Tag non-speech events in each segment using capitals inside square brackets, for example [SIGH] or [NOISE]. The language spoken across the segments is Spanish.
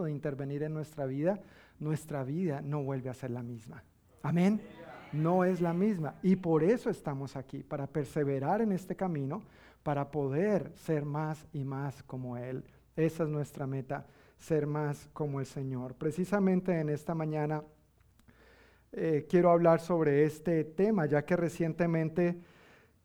de intervenir en nuestra vida, nuestra vida no vuelve a ser la misma. Amén. No es la misma. Y por eso estamos aquí, para perseverar en este camino, para poder ser más y más como Él. Esa es nuestra meta, ser más como el Señor. Precisamente en esta mañana eh, quiero hablar sobre este tema, ya que recientemente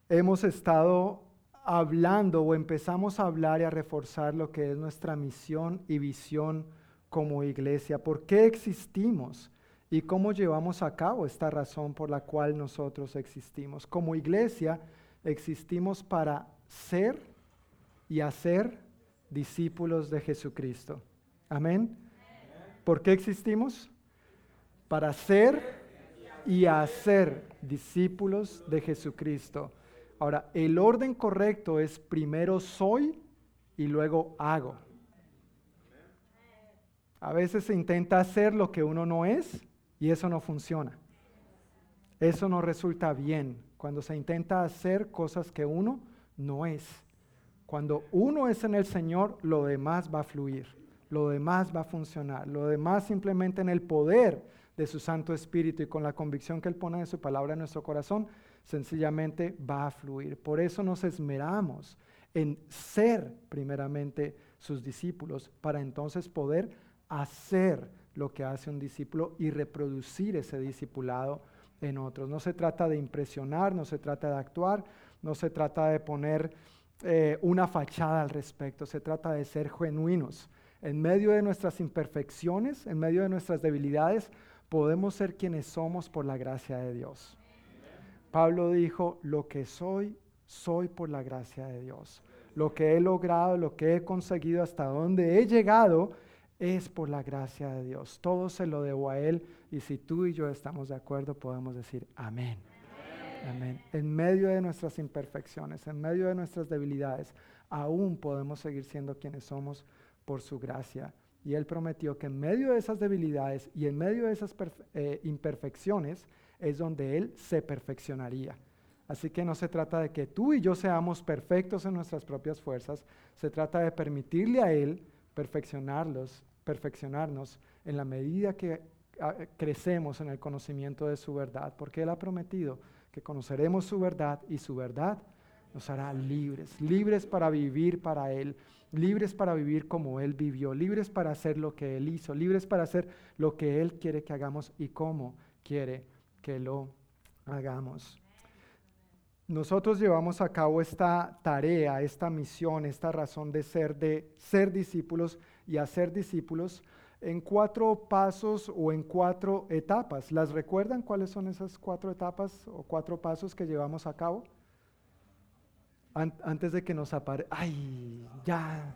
hemos estado hablando o empezamos a hablar y a reforzar lo que es nuestra misión y visión como iglesia. ¿Por qué existimos? ¿Y cómo llevamos a cabo esta razón por la cual nosotros existimos? Como iglesia existimos para ser y hacer discípulos de Jesucristo. Amén. ¿Por qué existimos? Para ser y hacer discípulos de Jesucristo. Ahora, el orden correcto es primero soy y luego hago. A veces se intenta hacer lo que uno no es y eso no funciona. Eso no resulta bien cuando se intenta hacer cosas que uno no es. Cuando uno es en el Señor, lo demás va a fluir, lo demás va a funcionar, lo demás simplemente en el poder de su Santo Espíritu y con la convicción que Él pone de su palabra en nuestro corazón, sencillamente va a fluir. Por eso nos esmeramos en ser primeramente sus discípulos para entonces poder hacer lo que hace un discípulo y reproducir ese discipulado en otros. No se trata de impresionar, no se trata de actuar, no se trata de poner eh, una fachada al respecto, se trata de ser genuinos. En medio de nuestras imperfecciones, en medio de nuestras debilidades, podemos ser quienes somos por la gracia de Dios. Pablo dijo, lo que soy, soy por la gracia de Dios. Lo que he logrado, lo que he conseguido, hasta donde he llegado, es por la gracia de Dios. Todo se lo debo a Él y si tú y yo estamos de acuerdo podemos decir amén. Amén. En medio de nuestras imperfecciones, en medio de nuestras debilidades, aún podemos seguir siendo quienes somos por su gracia. Y Él prometió que en medio de esas debilidades y en medio de esas eh, imperfecciones es donde Él se perfeccionaría. Así que no se trata de que tú y yo seamos perfectos en nuestras propias fuerzas, se trata de permitirle a Él perfeccionarlos, perfeccionarnos en la medida que ah, crecemos en el conocimiento de su verdad, porque Él ha prometido que conoceremos su verdad y su verdad nos hará libres, libres para vivir para Él, libres para vivir como Él vivió, libres para hacer lo que Él hizo, libres para hacer lo que Él quiere que hagamos y cómo quiere que lo hagamos. Nosotros llevamos a cabo esta tarea, esta misión, esta razón de ser, de ser discípulos y hacer discípulos en cuatro pasos o en cuatro etapas. ¿Las recuerdan cuáles son esas cuatro etapas o cuatro pasos que llevamos a cabo? antes de que nos aparezca, ay, ya,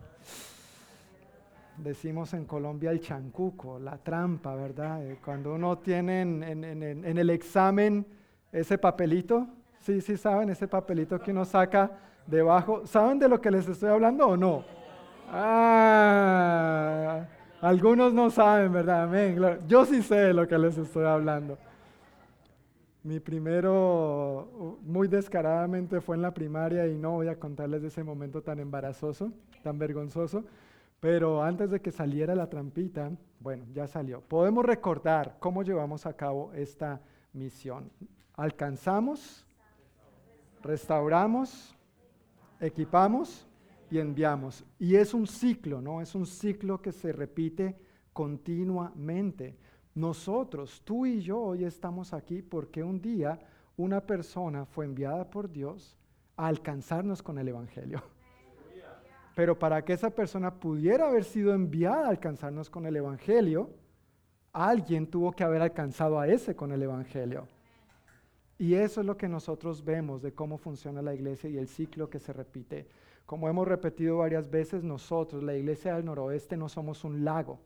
decimos en Colombia el chancuco, la trampa, ¿verdad? Eh, cuando uno tiene en, en el examen ese papelito, sí, sí saben, ese papelito que uno saca debajo, ¿saben de lo que les estoy hablando o no? Ah, algunos no saben, ¿verdad? Amén. Yo sí sé de lo que les estoy hablando. Mi primero, muy descaradamente, fue en la primaria y no voy a contarles de ese momento tan embarazoso, tan vergonzoso, pero antes de que saliera la trampita, bueno, ya salió. Podemos recordar cómo llevamos a cabo esta misión. Alcanzamos, restauramos, equipamos y enviamos. Y es un ciclo, ¿no? Es un ciclo que se repite continuamente. Nosotros, tú y yo, hoy estamos aquí porque un día una persona fue enviada por Dios a alcanzarnos con el Evangelio. Pero para que esa persona pudiera haber sido enviada a alcanzarnos con el Evangelio, alguien tuvo que haber alcanzado a ese con el Evangelio. Y eso es lo que nosotros vemos de cómo funciona la iglesia y el ciclo que se repite. Como hemos repetido varias veces, nosotros, la iglesia del noroeste, no somos un lago.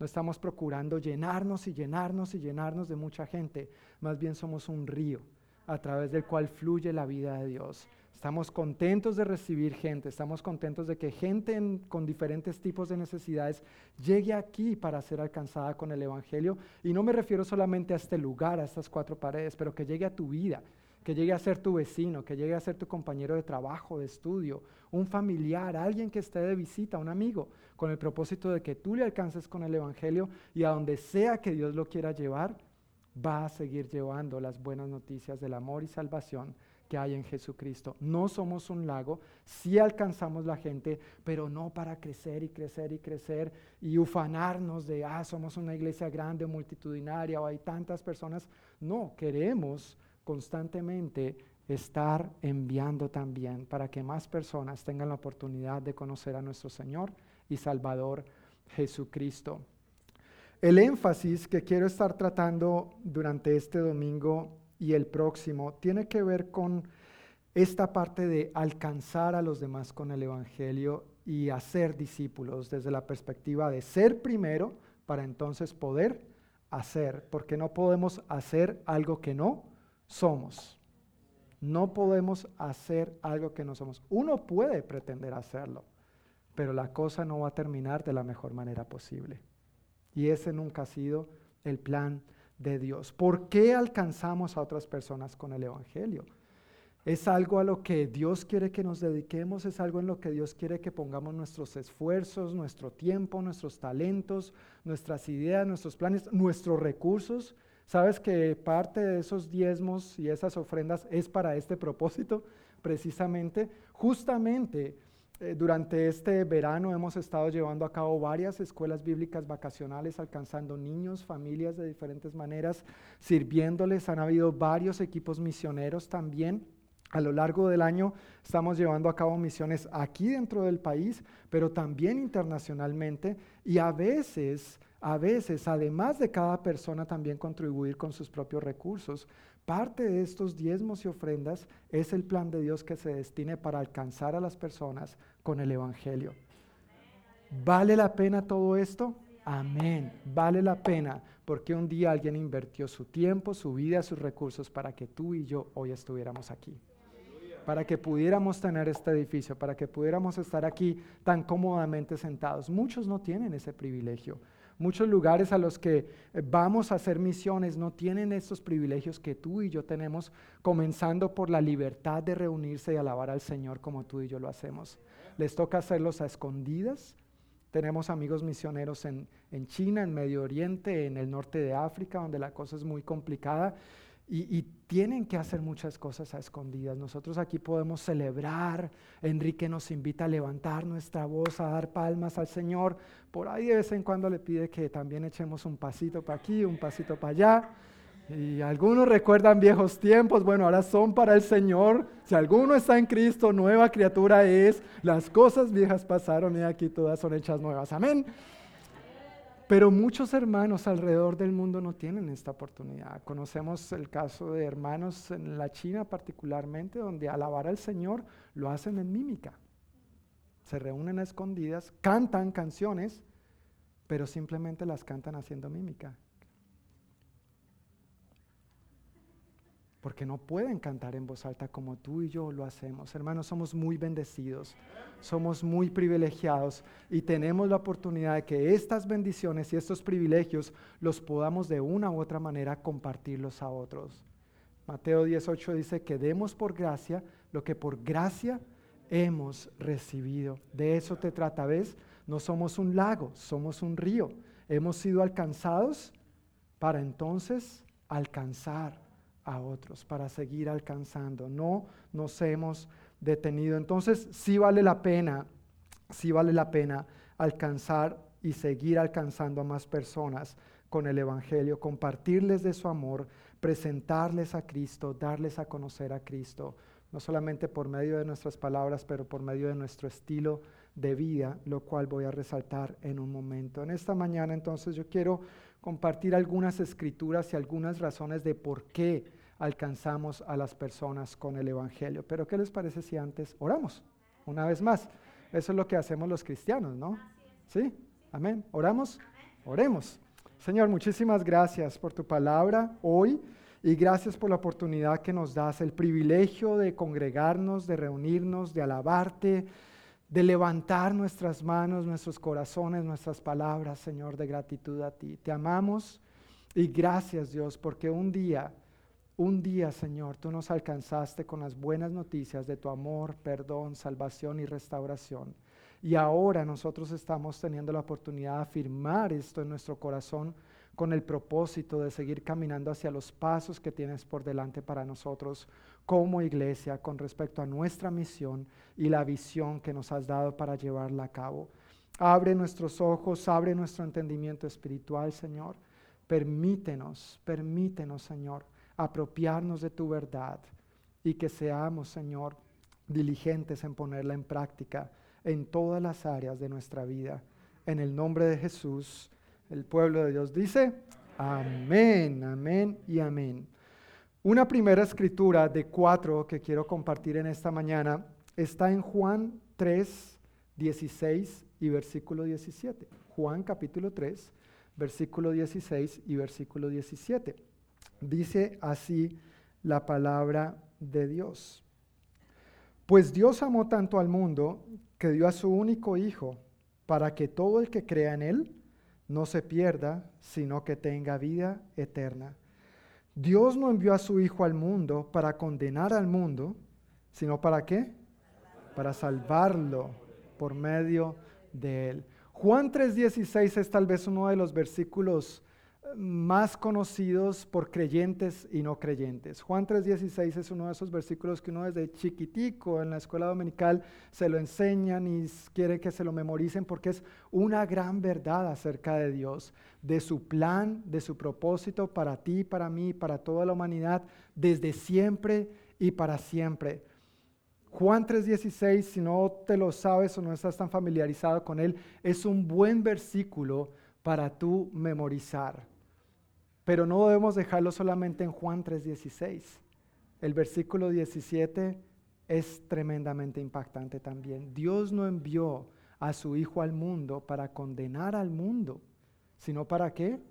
No estamos procurando llenarnos y llenarnos y llenarnos de mucha gente. Más bien somos un río a través del cual fluye la vida de Dios. Estamos contentos de recibir gente, estamos contentos de que gente con diferentes tipos de necesidades llegue aquí para ser alcanzada con el Evangelio. Y no me refiero solamente a este lugar, a estas cuatro paredes, pero que llegue a tu vida, que llegue a ser tu vecino, que llegue a ser tu compañero de trabajo, de estudio, un familiar, alguien que esté de visita, un amigo, con el propósito de que tú le alcances con el Evangelio y a donde sea que Dios lo quiera llevar, va a seguir llevando las buenas noticias del amor y salvación que hay en Jesucristo. No somos un lago, sí alcanzamos la gente, pero no para crecer y crecer y crecer y ufanarnos de, ah, somos una iglesia grande, multitudinaria o hay tantas personas. No, queremos constantemente estar enviando también para que más personas tengan la oportunidad de conocer a nuestro Señor y Salvador Jesucristo. El énfasis que quiero estar tratando durante este domingo y el próximo tiene que ver con esta parte de alcanzar a los demás con el Evangelio y hacer discípulos desde la perspectiva de ser primero para entonces poder hacer, porque no podemos hacer algo que no somos. No podemos hacer algo que no somos. Uno puede pretender hacerlo, pero la cosa no va a terminar de la mejor manera posible. Y ese nunca ha sido el plan de Dios. ¿Por qué alcanzamos a otras personas con el Evangelio? Es algo a lo que Dios quiere que nos dediquemos, es algo en lo que Dios quiere que pongamos nuestros esfuerzos, nuestro tiempo, nuestros talentos, nuestras ideas, nuestros planes, nuestros recursos. ¿Sabes que parte de esos diezmos y esas ofrendas es para este propósito? Precisamente, justamente eh, durante este verano hemos estado llevando a cabo varias escuelas bíblicas vacacionales, alcanzando niños, familias de diferentes maneras, sirviéndoles. Han habido varios equipos misioneros también. A lo largo del año estamos llevando a cabo misiones aquí dentro del país, pero también internacionalmente. Y a veces, a veces, además de cada persona también contribuir con sus propios recursos, Parte de estos diezmos y ofrendas es el plan de Dios que se destine para alcanzar a las personas con el Evangelio. ¿Vale la pena todo esto? Amén. Vale la pena porque un día alguien invirtió su tiempo, su vida, sus recursos para que tú y yo hoy estuviéramos aquí. Para que pudiéramos tener este edificio, para que pudiéramos estar aquí tan cómodamente sentados. Muchos no tienen ese privilegio. Muchos lugares a los que eh, vamos a hacer misiones no tienen estos privilegios que tú y yo tenemos, comenzando por la libertad de reunirse y alabar al Señor como tú y yo lo hacemos. Les toca hacerlos a escondidas. Tenemos amigos misioneros en, en China, en Medio Oriente, en el norte de África, donde la cosa es muy complicada. Y, tienen que hacer muchas cosas a escondidas. Nosotros aquí podemos celebrar. Enrique nos invita a levantar nuestra voz, a dar palmas al Señor. Por ahí de vez en cuando le pide que también echemos un pasito para aquí, un pasito para allá. Y algunos recuerdan viejos tiempos, bueno, ahora son para el Señor. Si alguno está en Cristo, nueva criatura es. Las cosas viejas pasaron y aquí todas son hechas nuevas. Amén. Pero muchos hermanos alrededor del mundo no tienen esta oportunidad. Conocemos el caso de hermanos en la China particularmente, donde alabar al Señor lo hacen en mímica. Se reúnen a escondidas, cantan canciones, pero simplemente las cantan haciendo mímica. Porque no pueden cantar en voz alta como tú y yo lo hacemos. Hermanos, somos muy bendecidos, somos muy privilegiados y tenemos la oportunidad de que estas bendiciones y estos privilegios los podamos de una u otra manera compartirlos a otros. Mateo 18 dice que demos por gracia lo que por gracia hemos recibido. De eso te trata, ¿ves? No somos un lago, somos un río. Hemos sido alcanzados para entonces alcanzar a otros, para seguir alcanzando. No nos hemos detenido. Entonces, sí vale la pena, sí vale la pena alcanzar y seguir alcanzando a más personas con el Evangelio, compartirles de su amor, presentarles a Cristo, darles a conocer a Cristo, no solamente por medio de nuestras palabras, pero por medio de nuestro estilo de vida, lo cual voy a resaltar en un momento. En esta mañana entonces yo quiero compartir algunas escrituras y algunas razones de por qué alcanzamos a las personas con el Evangelio. Pero ¿qué les parece si antes oramos? Una vez más. Eso es lo que hacemos los cristianos, ¿no? ¿Sí? Amén. ¿Oramos? Oremos. Señor, muchísimas gracias por tu palabra hoy y gracias por la oportunidad que nos das, el privilegio de congregarnos, de reunirnos, de alabarte, de levantar nuestras manos, nuestros corazones, nuestras palabras, Señor, de gratitud a ti. Te amamos y gracias Dios, porque un día, un día, Señor, tú nos alcanzaste con las buenas noticias de tu amor, perdón, salvación y restauración. Y ahora nosotros estamos teniendo la oportunidad de afirmar esto en nuestro corazón con el propósito de seguir caminando hacia los pasos que tienes por delante para nosotros como iglesia con respecto a nuestra misión y la visión que nos has dado para llevarla a cabo. Abre nuestros ojos, abre nuestro entendimiento espiritual, Señor. Permítenos, permítenos, Señor, apropiarnos de tu verdad y que seamos, Señor, diligentes en ponerla en práctica en todas las áreas de nuestra vida. En el nombre de Jesús, el pueblo de Dios dice, amén, amén y amén. Una primera escritura de cuatro que quiero compartir en esta mañana está en Juan 3, 16 y versículo 17. Juan capítulo 3, versículo 16 y versículo 17. Dice así la palabra de Dios. Pues Dios amó tanto al mundo que dio a su único Hijo para que todo el que crea en Él no se pierda, sino que tenga vida eterna. Dios no envió a su Hijo al mundo para condenar al mundo, sino para qué? Para salvarlo por medio de Él. Juan 3:16 es tal vez uno de los versículos más conocidos por creyentes y no creyentes. Juan 3:16 es uno de esos versículos que uno desde chiquitico en la escuela dominical se lo enseñan y quiere que se lo memoricen porque es una gran verdad acerca de Dios, de su plan, de su propósito para ti, para mí, para toda la humanidad, desde siempre y para siempre. Juan 3:16, si no te lo sabes o no estás tan familiarizado con él, es un buen versículo para tú memorizar. Pero no debemos dejarlo solamente en Juan 3:16. El versículo 17 es tremendamente impactante también. Dios no envió a su Hijo al mundo para condenar al mundo, sino para qué?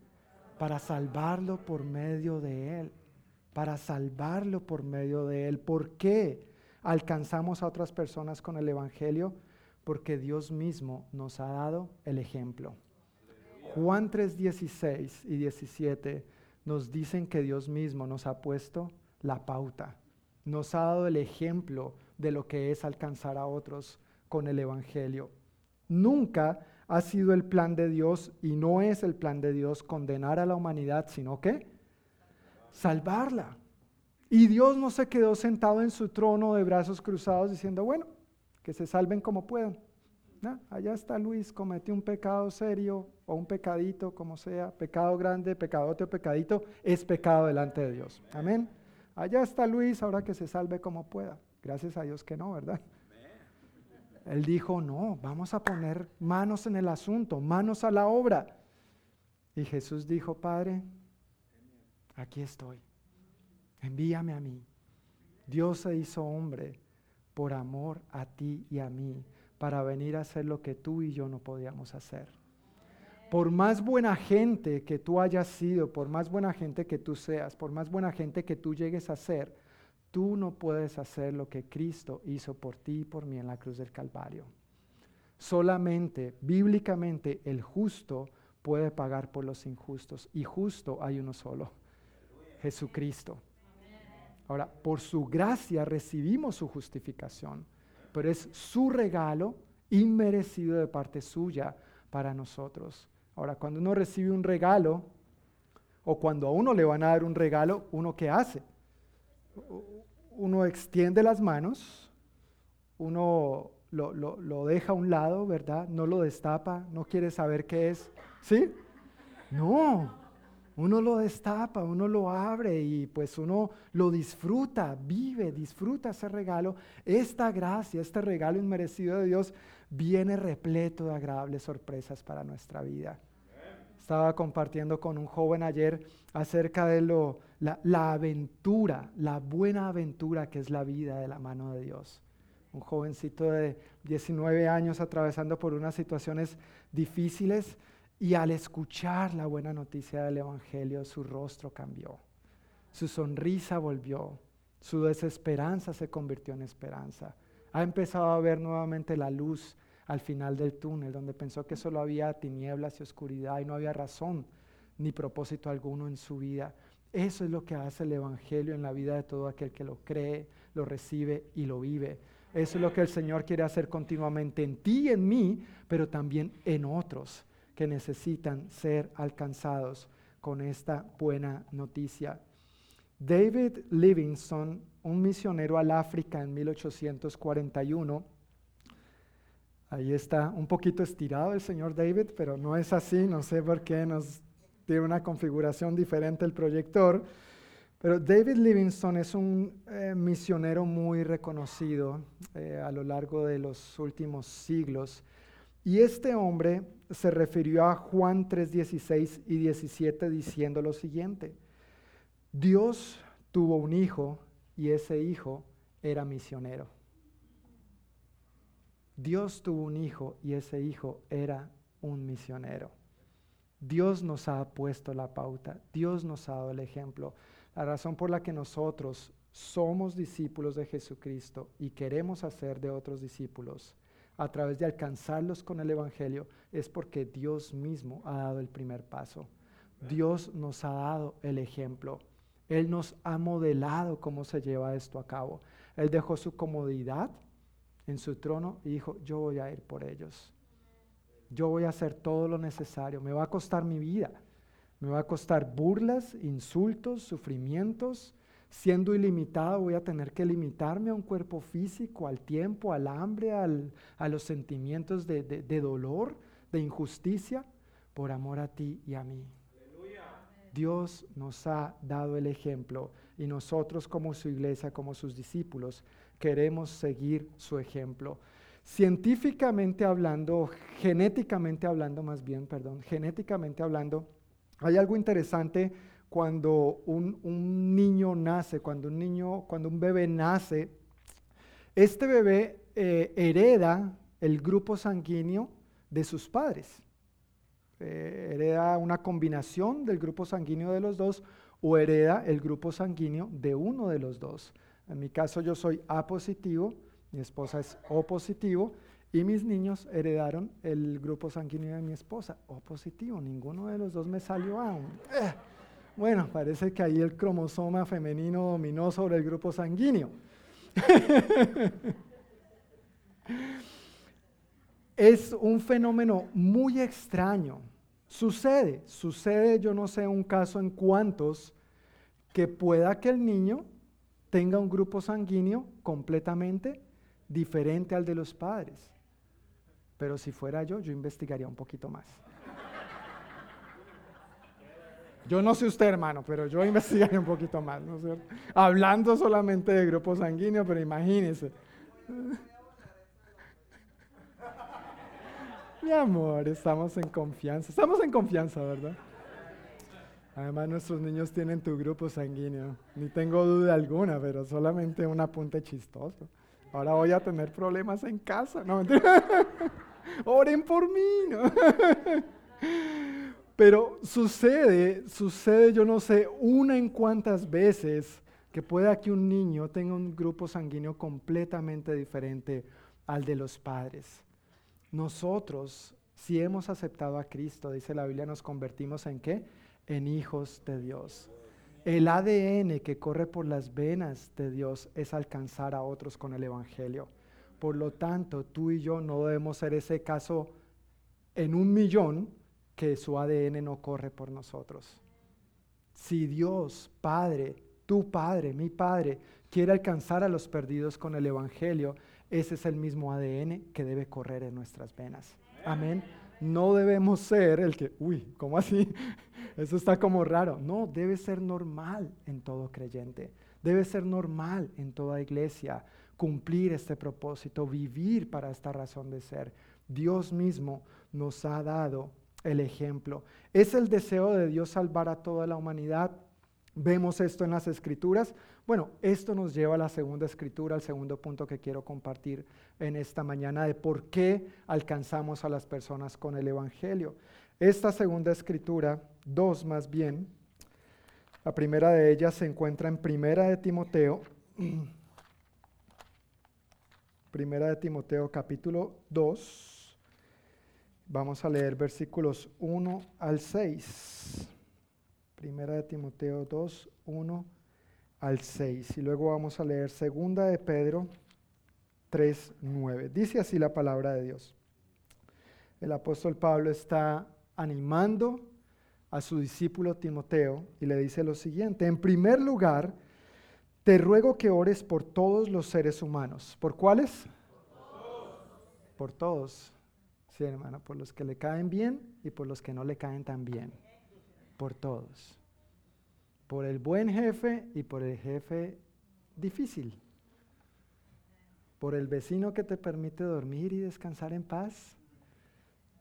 Para salvarlo por medio de Él. Para salvarlo por medio de Él. ¿Por qué alcanzamos a otras personas con el Evangelio? Porque Dios mismo nos ha dado el ejemplo. Juan 3, 16 y 17 nos dicen que Dios mismo nos ha puesto la pauta, nos ha dado el ejemplo de lo que es alcanzar a otros con el Evangelio. Nunca ha sido el plan de Dios y no es el plan de Dios condenar a la humanidad, sino que salvarla. Y Dios no se quedó sentado en su trono de brazos cruzados diciendo, bueno, que se salven como puedan allá está Luis, cometió un pecado serio o un pecadito, como sea, pecado grande, pecadote o pecadito, es pecado delante de Dios. Amén. Allá está Luis, ahora que se salve como pueda. Gracias a Dios que no, ¿verdad? Él dijo, no, vamos a poner manos en el asunto, manos a la obra. Y Jesús dijo, Padre, aquí estoy, envíame a mí. Dios se hizo hombre por amor a ti y a mí para venir a hacer lo que tú y yo no podíamos hacer. Por más buena gente que tú hayas sido, por más buena gente que tú seas, por más buena gente que tú llegues a ser, tú no puedes hacer lo que Cristo hizo por ti y por mí en la cruz del Calvario. Solamente, bíblicamente, el justo puede pagar por los injustos. Y justo hay uno solo, Jesucristo. Ahora, por su gracia recibimos su justificación pero es su regalo inmerecido de parte suya para nosotros. Ahora, cuando uno recibe un regalo, o cuando a uno le van a dar un regalo, ¿uno qué hace? Uno extiende las manos, uno lo, lo, deja a un lado, ¿verdad? No lo destapa, no quiere saber qué es. ¿Sí? No, uno lo destapa, uno lo abre y pues uno lo disfruta, vive, disfruta ese regalo. Esta gracia, este regalo inmerecido de Dios viene repleto de agradables sorpresas para nuestra vida. Estaba compartiendo con un joven ayer acerca de lo, la, la aventura, la buena aventura que es la vida de la mano de Dios. Un jovencito de 19 años atravesando por unas situaciones difíciles y al escuchar la buena noticia del Evangelio, su rostro cambió, su sonrisa volvió, su desesperanza se convirtió en esperanza. Ha empezado a ver nuevamente la luz al final del túnel, donde pensó que solo había tinieblas y oscuridad y no había razón ni propósito alguno en su vida. Eso es lo que hace el Evangelio en la vida de todo aquel que lo cree, lo recibe y lo vive. Eso es lo que el Señor quiere hacer continuamente en ti y en mí, pero también en otros que necesitan ser alcanzados con esta buena noticia. David Livingstone, un misionero al África en 1841, ahí está un poquito estirado el señor David, pero no es así, no sé por qué nos tiene una configuración diferente el proyector. Pero David Livingstone es un eh, misionero muy reconocido eh, a lo largo de los últimos siglos. Y este hombre se refirió a Juan 3:16 y 17 diciendo lo siguiente. Dios tuvo un hijo y ese hijo era misionero. Dios tuvo un hijo y ese hijo era un misionero. Dios nos ha puesto la pauta, Dios nos ha dado el ejemplo. La razón por la que nosotros somos discípulos de Jesucristo y queremos hacer de otros discípulos a través de alcanzarlos con el Evangelio es porque Dios mismo ha dado el primer paso. Dios nos ha dado el ejemplo. Él nos ha modelado cómo se lleva esto a cabo. Él dejó su comodidad en su trono y dijo, yo voy a ir por ellos. Yo voy a hacer todo lo necesario. Me va a costar mi vida. Me va a costar burlas, insultos, sufrimientos. Siendo ilimitado voy a tener que limitarme a un cuerpo físico, al tiempo, al hambre, a los sentimientos de, de dolor, de injusticia, por amor a ti y a mí. Dios nos ha dado el ejemplo y nosotros como su iglesia, como sus discípulos, queremos seguir su ejemplo. Científicamente hablando, genéticamente hablando más bien, perdón, genéticamente hablando, hay algo interesante cuando un, niño nace, cuando un niño, cuando un bebé nace, este bebé eh, hereda el grupo sanguíneo de sus padres. Eh, hereda una combinación del grupo sanguíneo de los dos o hereda el grupo sanguíneo de uno de los dos. En mi caso yo soy A positivo, mi esposa es O positivo y mis niños heredaron el grupo sanguíneo de mi esposa, O positivo, ninguno de los dos me salió A. Bueno, parece que ahí el cromosoma femenino dominó sobre el grupo sanguíneo. [LAUGHS] es un fenómeno muy extraño. Sucede, sucede, yo no sé un caso en cuántos, que pueda que el niño tenga un grupo sanguíneo completamente diferente al de los padres. Pero si fuera yo, yo investigaría un poquito más. Yo no sé usted, hermano, pero yo [LAUGHS] investigaría un poquito más, ¿no es cierto? Hablando solamente de grupo sanguíneo, pero imagínese. [LAUGHS] Mi amor, estamos en confianza. Estamos en confianza, ¿verdad? Además, nuestros niños tienen tu grupo sanguíneo. Ni tengo duda alguna, pero solamente un apunte chistoso. Ahora voy a tener problemas en casa. No, [LAUGHS] Oren por mí. Pero sucede, sucede, yo no sé, una en cuantas veces que pueda que un niño tenga un grupo sanguíneo completamente diferente al de los padres. Nosotros, si hemos aceptado a Cristo, dice la Biblia, nos convertimos en qué? En hijos de Dios. El ADN que corre por las venas de Dios es alcanzar a otros con el Evangelio. Por lo tanto, tú y yo no debemos ser ese caso en un millón que su ADN no corre por nosotros. Si Dios, Padre, tu Padre, mi Padre, quiere alcanzar a los perdidos con el Evangelio, ese es el mismo ADN que debe correr en nuestras venas. Amén. No debemos ser el que, uy, ¿cómo así? [LAUGHS] Eso está como raro. No, debe ser normal en todo creyente. Debe ser normal en toda iglesia cumplir este propósito, vivir para esta razón de ser. Dios mismo nos ha dado el ejemplo. ¿Es el deseo de Dios salvar a toda la humanidad? Vemos esto en las escrituras. Bueno, esto nos lleva a la segunda escritura, al segundo punto que quiero compartir en esta mañana de por qué alcanzamos a las personas con el Evangelio. Esta segunda escritura, dos más bien, la primera de ellas se encuentra en Primera de Timoteo [CLEARS THROAT] Primera de Timoteo capítulo 2. Vamos a leer versículos 1 al 6. Primera de Timoteo 2, 1 al 6. Y luego vamos a leer Segunda de Pedro 3.9. Dice así la palabra de Dios. El apóstol Pablo está animando a su discípulo Timoteo y le dice lo siguiente, en primer lugar, te ruego que ores por todos los seres humanos. ¿Por cuáles? Por todos. Por todos. Sí, hermano, por los que le caen bien y por los que no le caen tan bien. Por todos. Por el buen jefe y por el jefe difícil. Por el vecino que te permite dormir y descansar en paz.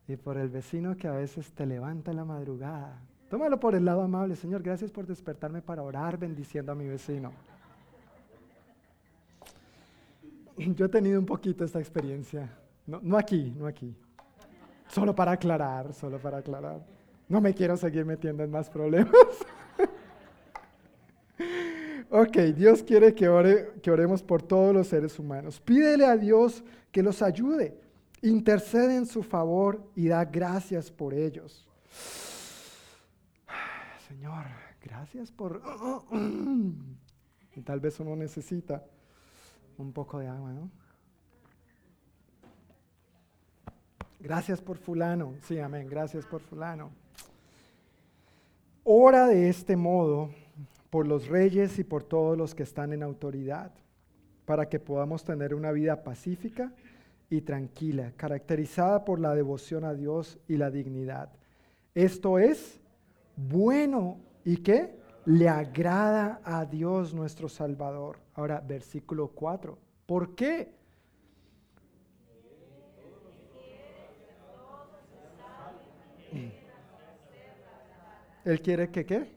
Y por el vecino que a veces te levanta en la madrugada. Tómalo por el lado amable, Señor. Gracias por despertarme para orar bendiciendo a mi vecino. Yo he tenido un poquito esta experiencia. No, no aquí, no aquí. Solo para aclarar, solo para aclarar. No me quiero seguir metiendo en más problemas. [LAUGHS] ok, Dios quiere que, ore, que oremos por todos los seres humanos. Pídele a Dios que los ayude, intercede en su favor y da gracias por ellos. [SIGHS] Señor, gracias por... [CLEARS THROAT] y tal vez uno necesita un poco de agua, ¿no? Gracias por fulano. Sí, amén. Gracias por fulano. Ora de este modo por los reyes y por todos los que están en autoridad, para que podamos tener una vida pacífica y tranquila, caracterizada por la devoción a Dios y la dignidad. Esto es bueno y que le agrada a Dios nuestro Salvador. Ahora, versículo 4. ¿Por qué? Él quiere que qué?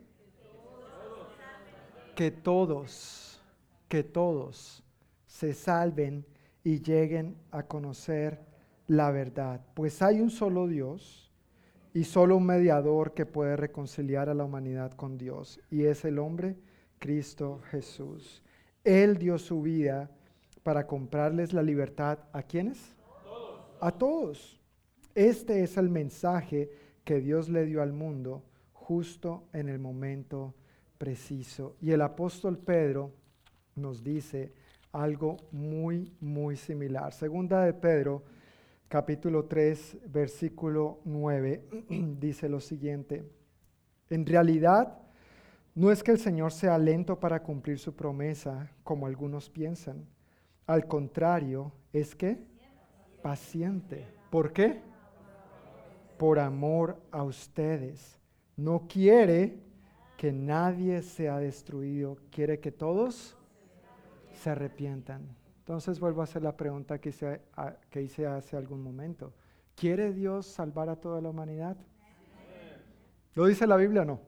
Que todos, que todos se salven y lleguen a conocer la verdad. Pues hay un solo Dios y solo un mediador que puede reconciliar a la humanidad con Dios, y es el hombre Cristo Jesús. Él dio su vida para comprarles la libertad a quienes? A todos. Este es el mensaje que Dios le dio al mundo justo en el momento preciso. Y el apóstol Pedro nos dice algo muy, muy similar. Segunda de Pedro, capítulo 3, versículo 9, [CLEARS THROAT] dice lo siguiente. En realidad, no es que el Señor sea lento para cumplir su promesa, como algunos piensan. Al contrario, es que paciente. ¿Por qué? Por amor a ustedes no quiere que nadie sea destruido, quiere que todos se arrepientan. Entonces vuelvo a hacer la pregunta que hice, hace algún momento. ¿Quiere Dios salvar a toda la humanidad? ¿Lo dice la Biblia o no?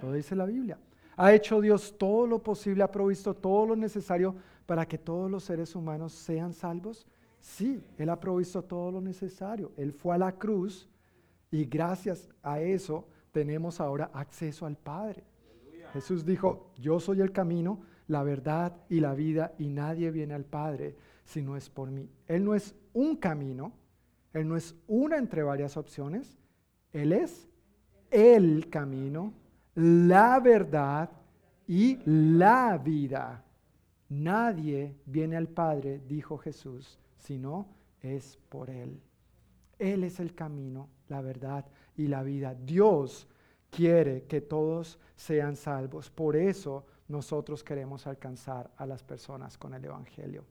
Lo dice la Biblia. ¿Ha hecho Dios todo lo posible, ha provisto todo lo necesario para que todos los seres humanos sean salvos? Sí, Él ha provisto todo lo necesario. Él fue a la cruz y gracias a eso tenemos ahora acceso al Padre. Jesús dijo, yo soy el camino, la verdad y la vida y nadie viene al Padre si no es por mí. Él no es un camino, Él no es una entre varias opciones, Él es el camino, la verdad y la vida. Nadie viene al Padre, dijo Jesús, si no es por Él. Él es el camino, la verdad y la vida. Dios quiere que todos sean salvos. Por eso nosotros queremos alcanzar a las personas con el Evangelio.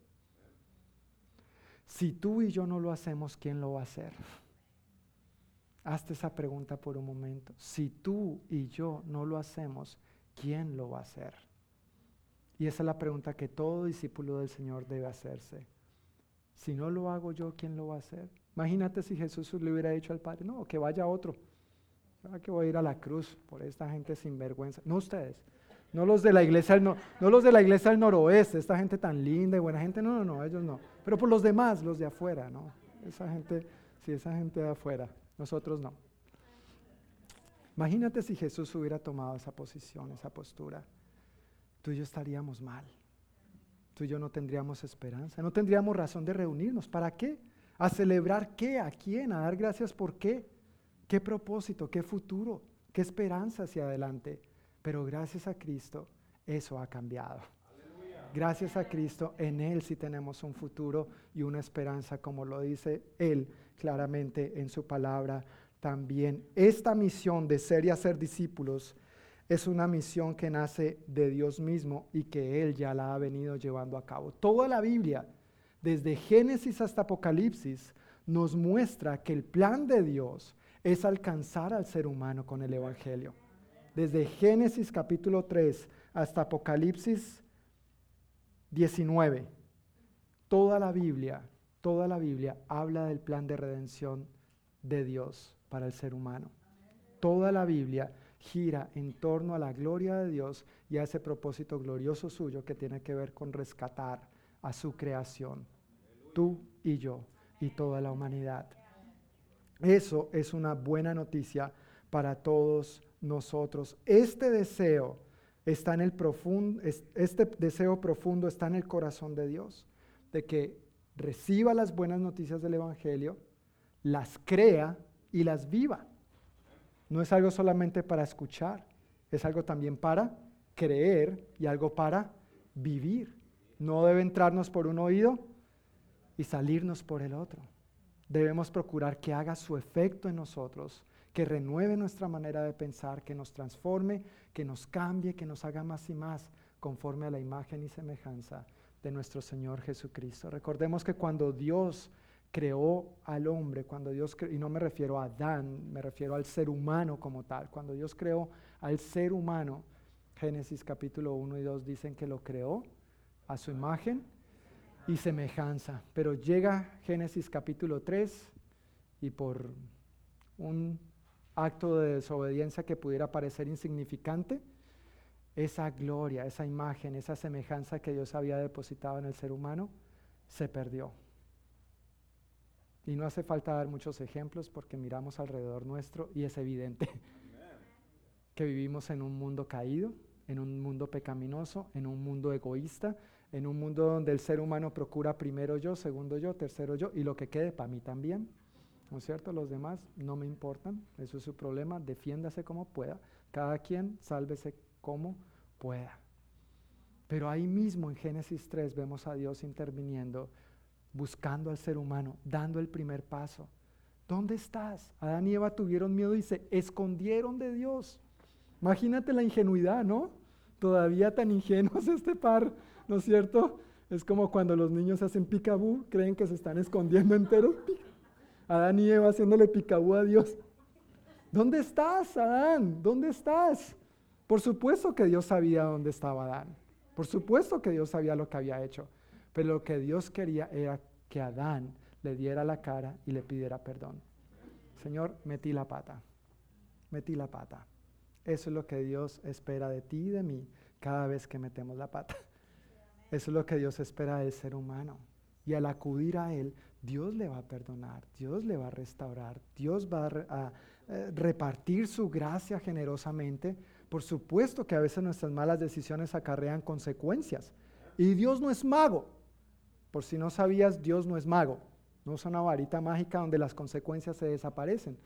Si tú y yo no lo hacemos, ¿quién lo va a hacer? Hazte esa pregunta por un momento. Si tú y yo no lo hacemos, ¿quién lo va a hacer? Y esa es la pregunta que todo discípulo del Señor debe hacerse. Si no lo hago yo, ¿quién lo va a hacer? Imagínate si Jesús le hubiera dicho al Padre, no, que vaya otro. que voy a ir a la cruz por esta gente sin vergüenza? No ustedes, no los de la iglesia del, no, los de la iglesia del noroeste, esta gente tan linda y buena gente, no, no, no, ellos no. Pero por los demás, los de afuera, ¿no? Esa gente, sí, esa gente de afuera, nosotros no. Imagínate si Jesús hubiera tomado esa posición, esa postura. Tú y yo estaríamos mal. Tú y yo no tendríamos esperanza, no tendríamos razón de reunirnos. ¿Para qué? ¿A celebrar qué? ¿A quién? ¿A dar gracias por qué? ¿Qué propósito? ¿Qué futuro? ¿Qué esperanza hacia adelante? Pero gracias a Cristo eso ha cambiado. Gracias a Cristo, en Él sí tenemos un futuro y una esperanza, como lo dice Él claramente en su palabra también. Esta misión de ser y hacer discípulos es una misión que nace de Dios mismo y que Él ya la ha venido llevando a cabo. Toda la Biblia, desde Génesis hasta Apocalipsis, nos muestra que el plan de Dios es alcanzar al ser humano con el Evangelio. Desde Génesis capítulo 3 hasta Apocalipsis 19, toda la Biblia, toda la Biblia habla del plan de redención de Dios para el ser humano. Toda la Biblia gira en torno a la gloria de Dios y a ese propósito glorioso suyo que tiene que ver con rescatar a su creación, tú y yo y toda la humanidad. Eso es una buena noticia para todos nosotros. Este deseo está en el profundo, este deseo profundo está en el corazón de Dios, de que reciba las buenas noticias del Evangelio, las crea y las viva. No es algo solamente para escuchar, es algo también para creer y algo para vivir. No debe entrarnos por un oído y salirnos por el otro. Debemos procurar que haga su efecto en nosotros, que renueve nuestra manera de pensar, que nos transforme, que nos cambie, que nos haga más y más conforme a la imagen y semejanza de nuestro Señor Jesucristo. Recordemos que cuando Dios creó al hombre, cuando Dios, y no me refiero a Adán, me refiero al ser humano como tal, cuando Dios creó al ser humano, Génesis capítulo 1 y 2 dicen que lo creó a su imagen y semejanza, pero llega Génesis capítulo 3 y por un acto de desobediencia que pudiera parecer insignificante, esa gloria, esa imagen, esa semejanza que Dios había depositado en el ser humano, se perdió. Y no hace falta dar muchos ejemplos porque miramos alrededor nuestro y es evidente [LAUGHS] que vivimos en un mundo caído, en un mundo pecaminoso, en un mundo egoísta, en un mundo donde el ser humano procura primero yo, segundo yo, tercero yo y lo que quede para mí también. ¿No es cierto? Los demás no me importan, eso es su problema, defiéndase como pueda, cada quien sálvese como pueda. Pero ahí mismo en Génesis 3 vemos a Dios interviniendo buscando al ser humano, dando el primer paso. ¿Dónde estás? Adán y Eva tuvieron miedo y se escondieron de Dios. Imagínate la ingenuidad, ¿no? Todavía tan ingenuos [LAUGHS] este par, ¿no es cierto? Es como cuando los niños hacen picabú, creen que se están escondiendo enteros. Adán y Eva haciéndole picabú a Dios. ¿Dónde estás, Adán? ¿Dónde estás? Por supuesto que Dios sabía dónde estaba Adán. Por supuesto que Dios sabía lo que había hecho. Pero lo que Dios quería era que Adán le diera la cara y le pidiera perdón. Señor, metí la pata, metí la pata. Eso es lo que Dios espera de ti y de mí cada vez que metemos la pata. Eso es lo que Dios espera del ser humano. Y al acudir a Él, Dios le va a perdonar, Dios le va a restaurar, Dios va a, eh, repartir su gracia generosamente. Por supuesto que a veces nuestras malas decisiones acarrean consecuencias. Y Dios no es mago, por si no sabías, Dios no es mago, no es una varita mágica donde las consecuencias se desaparecen.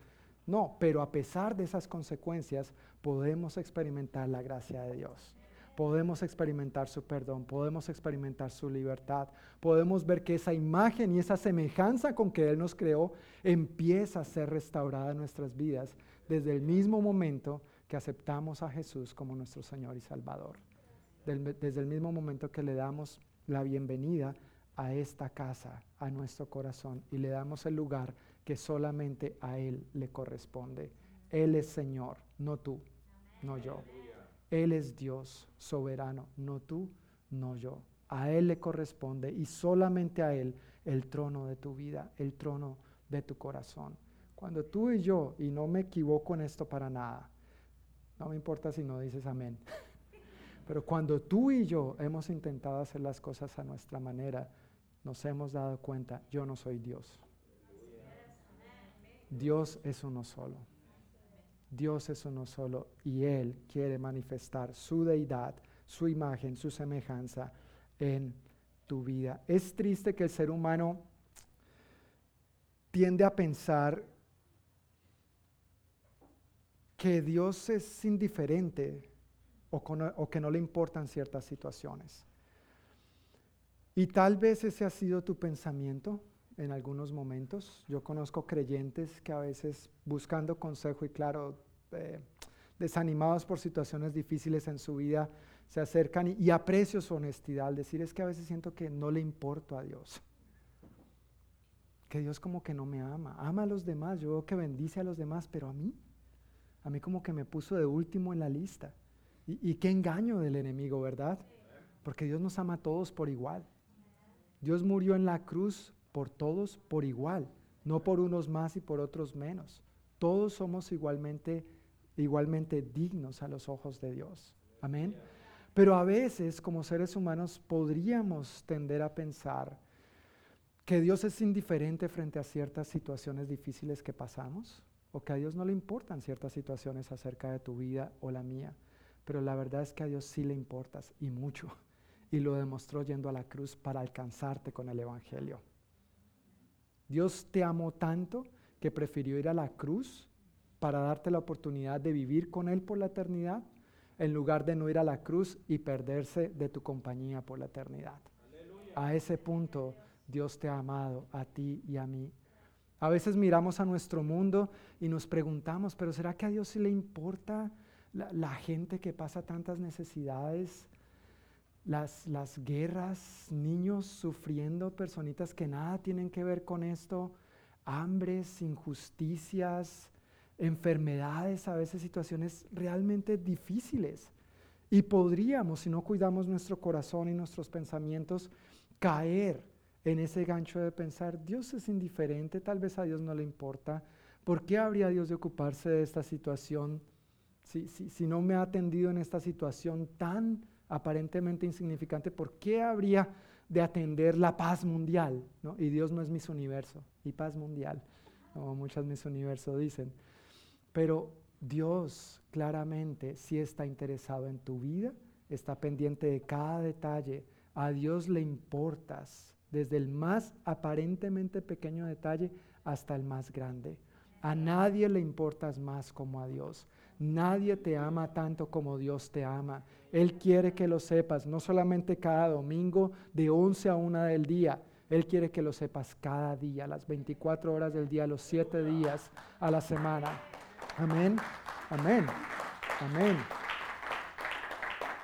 No, pero a pesar de esas consecuencias podemos experimentar la gracia de Dios. Podemos experimentar su perdón, podemos experimentar su libertad, podemos ver que esa imagen y esa semejanza con que Él nos creó empieza a ser restaurada en nuestras vidas desde el mismo momento que aceptamos a Jesús como nuestro Señor y Salvador. Desde el mismo momento que le damos la bienvenida a esta casa, a nuestro corazón, y le damos el lugar que solamente a Él le corresponde. Él es Señor, no tú, no yo. Él es Dios soberano, no tú, no yo. A Él le corresponde y solamente a Él el trono de tu vida, el trono de tu corazón. Cuando tú y yo, y no me equivoco en esto para nada, no me importa si no dices amén, [LAUGHS] pero cuando tú y yo hemos intentado hacer las cosas a nuestra manera, nos hemos dado cuenta, yo no soy Dios. Dios es uno solo. Dios es uno solo y Él quiere manifestar su deidad, su imagen, su semejanza en tu vida. Es triste que el ser humano tiende a pensar que Dios es indiferente o, o que no le importan ciertas situaciones. Y tal vez ese ha sido tu pensamiento en algunos momentos. Yo conozco creyentes que a veces buscando consejo y claro, eh, desanimados por situaciones difíciles en su vida, se acercan y, aprecio su honestidad. Al decir es que a veces siento que no le importo a Dios. Que Dios como que no me ama. Ama a los demás. Yo veo que bendice a los demás, pero a mí, a mí como que me puso de último en la lista. Y, y qué engaño del enemigo, ¿verdad? Porque Dios nos ama a todos por igual. Dios murió en la cruz por todos por igual, no por unos más y por otros menos. Todos somos igualmente, igualmente dignos a los ojos de Dios. Amén. Pero a veces como seres humanos podríamos tender a pensar que Dios es indiferente frente a ciertas situaciones difíciles que pasamos o que a Dios no le importan ciertas situaciones acerca de tu vida o la mía. Pero la verdad es que a Dios sí le importas y mucho. Y lo demostró yendo a la cruz para alcanzarte con el Evangelio. Dios te amó tanto que prefirió ir a la cruz para darte la oportunidad de vivir con Él por la eternidad, en lugar de no ir a la cruz y perderse de tu compañía por la eternidad. A ese punto Dios te ha amado, a ti y a mí. A veces miramos a nuestro mundo y nos preguntamos, pero ¿será que a Dios sí le importa la, la gente que pasa tantas necesidades? las, las guerras, niños sufriendo, personitas que nada tienen que ver con esto, hambres, injusticias, enfermedades, a veces situaciones realmente difíciles. Y podríamos, si no cuidamos nuestro corazón y nuestros pensamientos, caer en ese gancho de pensar, Dios es indiferente, tal vez a Dios no le importa. ¿Por qué habría Dios de ocuparse de esta situación si, si, si no me ha atendido en esta situación tan aparentemente insignificante, ¿por qué habría de atender la paz mundial? Y Dios no es mis universo, y paz mundial, como muchas mis universos dicen. Pero Dios claramente sí está interesado en tu vida, está pendiente de cada detalle. A Dios le importas, desde el más aparentemente pequeño detalle hasta el más grande. A nadie le importas más como a Dios. Nadie te ama tanto como Dios te ama. Él quiere que lo sepas, no solamente cada domingo de 11 a 1 del día. Él quiere que lo sepas cada día, las 24 horas del día, los 7 días a la semana. Amén, amén, amén.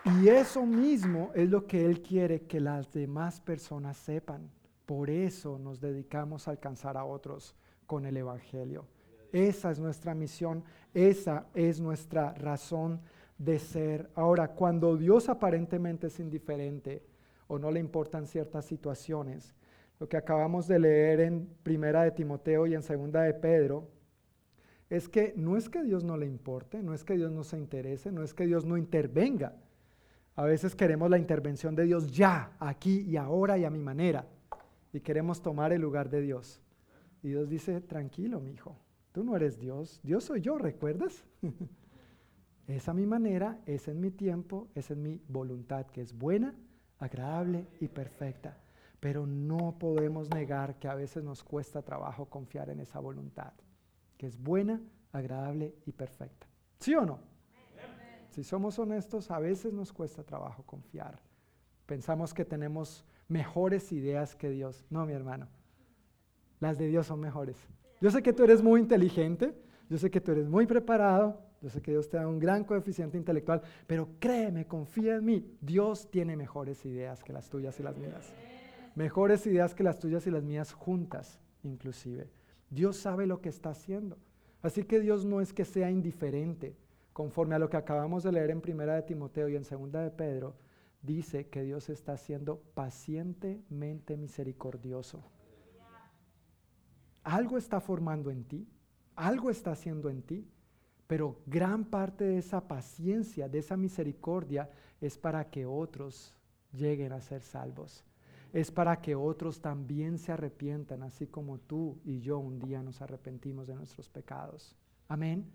Y eso mismo es lo que Él quiere que las demás personas sepan. Por eso nos dedicamos a alcanzar a otros con el Evangelio. Esa es nuestra misión, esa es nuestra razón de ser. Ahora, cuando Dios aparentemente es indiferente o no le importan ciertas situaciones, lo que acabamos de leer en Primera de Timoteo y en Segunda de Pedro, es que no es que Dios no le importe, no es que Dios no se interese, no es que Dios no intervenga. A veces queremos la intervención de Dios ya, aquí y ahora y a mi manera, y queremos tomar el lugar de Dios. Y Dios dice, tranquilo, mi hijo, Tú no eres Dios, Dios soy yo, ¿recuerdas? [LAUGHS] es a mi manera, es en mi tiempo, es en mi voluntad, que es buena, agradable y perfecta. Pero no podemos negar que a veces nos cuesta trabajo confiar en esa voluntad, que es buena, agradable y perfecta. ¿Sí o no? Si somos honestos, a veces nos cuesta trabajo confiar. Pensamos que tenemos mejores ideas que Dios. No, mi hermano. Las de Dios son mejores. Yo sé que tú eres muy inteligente, yo sé que tú eres muy preparado, yo sé que Dios te da un gran coeficiente intelectual, pero créeme, confía en mí, Dios tiene mejores ideas que las tuyas y las mías. Mejores ideas que las tuyas y las mías juntas, inclusive. Dios sabe lo que está haciendo. Así que Dios no es que sea indiferente, conforme a lo que acabamos de leer en Primera de Timoteo y en Segunda de Pedro, dice que Dios está siendo pacientemente misericordioso. Algo está formando en ti, algo está haciendo en ti, pero gran parte de esa paciencia, de esa misericordia, es para que otros lleguen a ser salvos. Es para que otros también se arrepientan, así como tú y yo un día nos arrepentimos de nuestros pecados. Amén.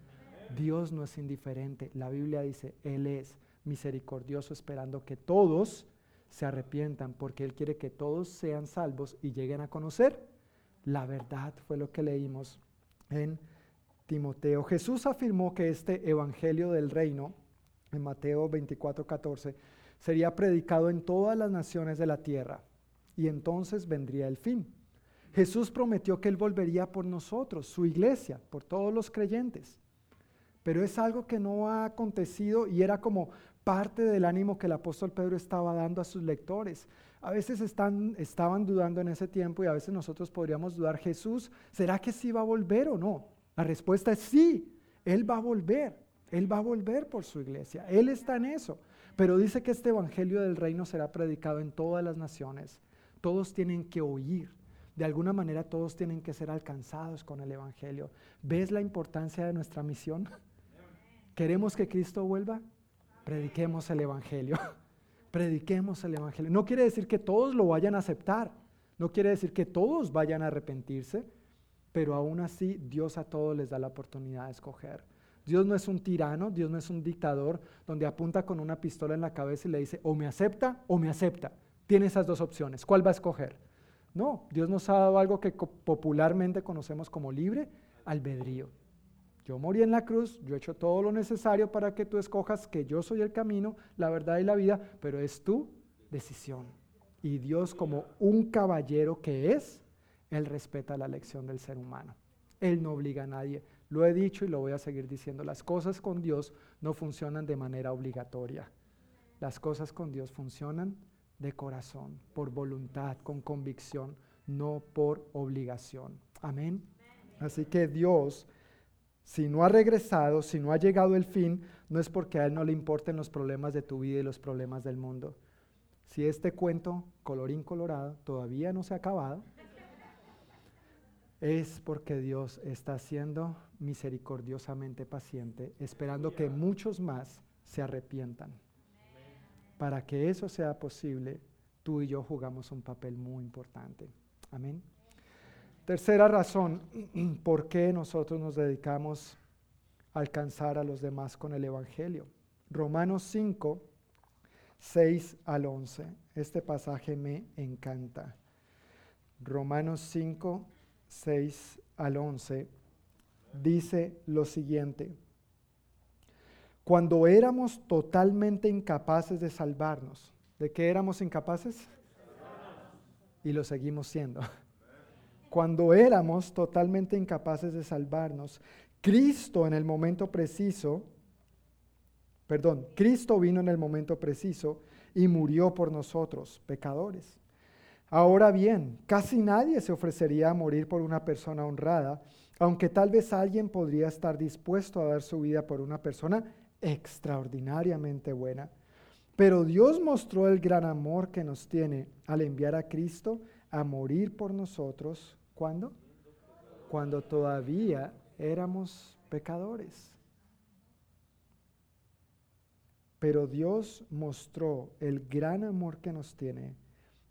Dios no es indiferente. La Biblia dice, Él es misericordioso esperando que todos se arrepientan, porque Él quiere que todos sean salvos y lleguen a conocer la verdad fue lo que leímos en Timoteo. Jesús afirmó que este evangelio del reino, en Mateo 24, 14, sería predicado en todas las naciones de la tierra y entonces vendría el fin. Jesús prometió que Él volvería por nosotros, su iglesia, por todos los creyentes. Pero es algo que no ha acontecido y era como parte del ánimo que el apóstol Pedro estaba dando a sus lectores. A veces están, estaban dudando en ese tiempo y a veces nosotros podríamos dudar, Jesús, ¿será que sí va a volver o no? La respuesta es sí, Él va a volver, Él va a volver por su iglesia, Él está en eso. Pero dice que este Evangelio del Reino será predicado en todas las naciones. Todos tienen que oír de alguna manera todos tienen que ser alcanzados con el Evangelio. ¿Ves la importancia de nuestra misión? ¿Queremos que Cristo vuelva? Prediquemos el Evangelio. [LAUGHS] Prediquemos el Evangelio. No quiere decir que todos lo vayan a aceptar. No quiere decir que todos vayan a arrepentirse. Pero aún así Dios a todos les da la oportunidad de escoger. Dios no es un tirano, Dios no es un dictador donde apunta con una pistola en la cabeza y le dice o me acepta o me acepta. Tiene esas dos opciones. ¿Cuál va a escoger? No, Dios nos ha dado algo que popularmente conocemos como libre albedrío. Yo morí en la cruz, yo he hecho todo lo necesario para que tú escojas que yo soy el camino, la verdad y la vida, pero es tu decisión. Y Dios como un caballero que es, Él respeta la elección del ser humano. Él no obliga a nadie. Lo he dicho y lo voy a seguir diciendo. Las cosas con Dios no funcionan de manera obligatoria. Las cosas con Dios funcionan de corazón, por voluntad, con convicción, no por obligación. Amén. Así que Dios, si no ha regresado, si no ha llegado el fin, no es porque a Él no le importen los problemas de tu vida y los problemas del mundo. Si este cuento, colorín colorado, todavía no se ha acabado, es porque Dios está siendo misericordiosamente paciente, esperando que muchos más se arrepientan. Para que eso sea posible, tú y yo jugamos un papel muy importante. Amén. Tercera razón [CLEARS THROAT] por qué nosotros nos dedicamos a alcanzar a los demás con el Evangelio. Romanos 5, 6 al 11. Este pasaje me encanta. Romanos 5, 6 al 11 dice lo siguiente cuando éramos totalmente incapaces de salvarnos. ¿De qué éramos incapaces? Y lo seguimos siendo. Cuando éramos totalmente incapaces de salvarnos, Cristo en el momento preciso, perdón, Cristo vino en el momento preciso y murió por nosotros, pecadores. Ahora bien, casi nadie se ofrecería a morir por una persona honrada, aunque tal vez alguien podría estar dispuesto a dar su vida por una persona extraordinariamente buena. Pero Dios mostró el gran amor que nos tiene al enviar a Cristo a morir por nosotros. ¿Cuándo? Cuando todavía éramos pecadores. Pero Dios mostró el gran amor que nos tiene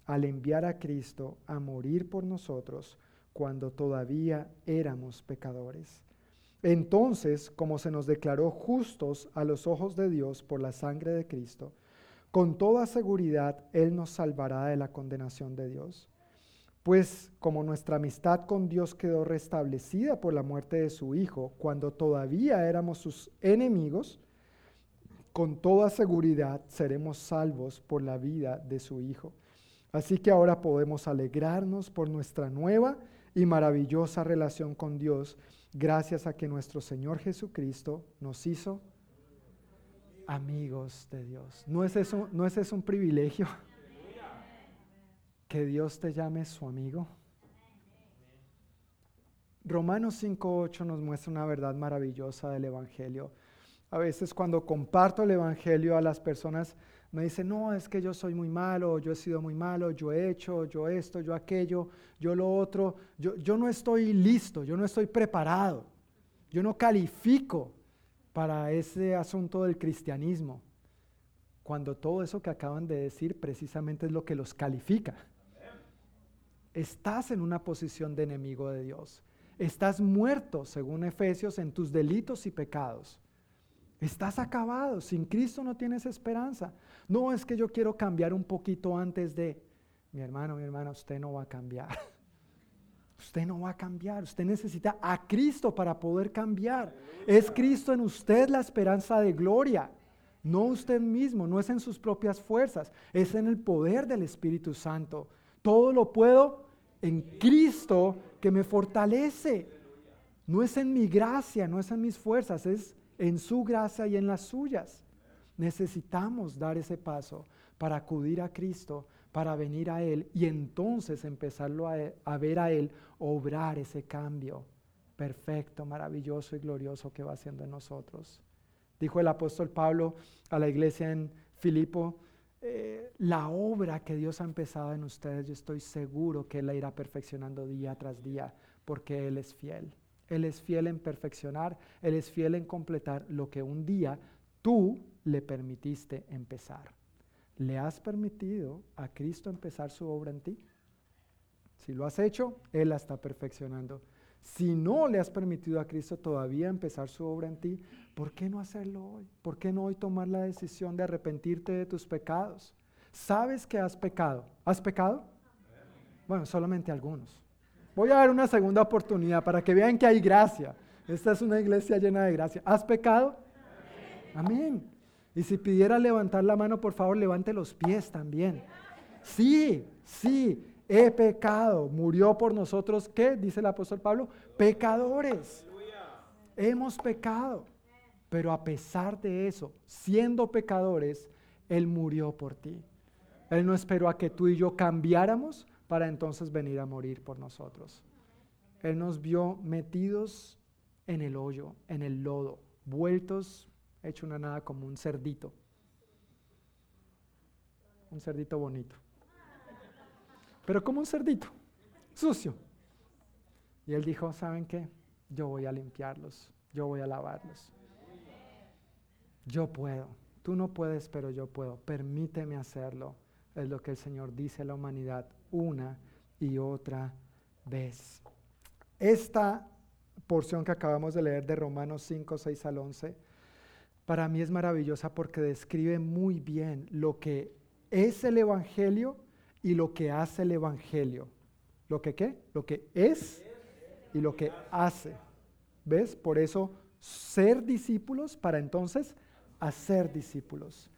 al enviar a Cristo a morir por nosotros cuando todavía éramos pecadores. Entonces, como se nos declaró justos a los ojos de Dios por la sangre de Cristo, con toda seguridad Él nos salvará de la condenación de Dios. Pues como nuestra amistad con Dios quedó restablecida por la muerte de su Hijo, cuando todavía éramos sus enemigos, con toda seguridad seremos salvos por la vida de su Hijo. Así que ahora podemos alegrarnos por nuestra nueva y maravillosa relación con Dios gracias a que nuestro Señor Jesucristo nos hizo amigos de Dios. ¿No es eso, no es un privilegio? Que Dios te llame su amigo. Romanos 5.8 nos muestra una verdad maravillosa del Evangelio. A veces cuando comparto el Evangelio a las personas me dicen, no, es que yo soy muy malo, yo he sido muy malo, yo he hecho, yo esto, yo aquello, yo lo otro, yo, yo no estoy listo, yo no estoy preparado, yo no califico para ese asunto del cristianismo, cuando todo eso que acaban de decir precisamente es lo que los califica. Estás en una posición de enemigo de Dios. Estás muerto, según Efesios, en tus delitos y pecados. Estás acabado, sin Cristo no tienes esperanza. No es que yo quiero cambiar un poquito antes de, mi hermano, mi hermana, usted no va a cambiar. [LAUGHS] Usted no va a cambiar, usted necesita a Cristo para poder cambiar. Es Cristo en usted la esperanza de gloria, no usted mismo, no es en sus propias fuerzas, es en el poder del Espíritu Santo. Todo lo puedo en Cristo que me fortalece. No es en mi gracia, no es en mis fuerzas, es en su gracia y en las suyas. Necesitamos dar ese paso para acudir a Cristo, para venir a Él y entonces empezarlo a, ver a Él, obrar ese cambio perfecto, maravilloso y glorioso que va haciendo en nosotros. Dijo el apóstol Pablo a la iglesia en Filipo, eh, la obra que Dios ha empezado en ustedes, yo estoy seguro que Él la irá perfeccionando día tras día, porque Él es fiel. Él es fiel en perfeccionar, Él es fiel en completar lo que un día tú le permitiste empezar. ¿Le has permitido a Cristo empezar su obra en ti? Si lo has hecho, Él la está perfeccionando. Si no le has permitido a Cristo todavía empezar su obra en ti, ¿por qué no hacerlo hoy? ¿Por qué no hoy tomar la decisión de arrepentirte de tus pecados? ¿Sabes que has pecado? ¿Has pecado? Bueno, solamente algunos. Voy a dar una segunda oportunidad para que vean que hay gracia. Esta es una iglesia llena de gracia. ¿Has pecado? Amén. Y si pidiera levantar la mano, por favor, levante los pies también. Sí, sí he pecado, murió por nosotros, ¿qué? Dice el apóstol Pablo, pecadores. Hemos pecado, pero a pesar de eso, siendo pecadores, Él murió por ti. Él no esperó a que tú y yo cambiáramos para entonces venir a morir por nosotros. Él nos vio metidos en el hoyo, en el lodo, vueltos, hecho una nada como un cerdito. Un cerdito bonito pero como un cerdito, sucio. Y él dijo, ¿saben qué? Yo voy a limpiarlos, yo voy a lavarlos. Yo puedo, tú no puedes, pero yo puedo. Permíteme hacerlo. Es lo que el Señor dice a la humanidad una y otra vez. Esta porción que acabamos de leer de Romanos 5, 6 al 11, para mí es maravillosa porque describe muy bien lo que es el Evangelio y lo que hace el Evangelio. ¿Lo que qué? Lo que es y lo que hace. ¿Ves? Por eso ser discípulos para entonces hacer discípulos.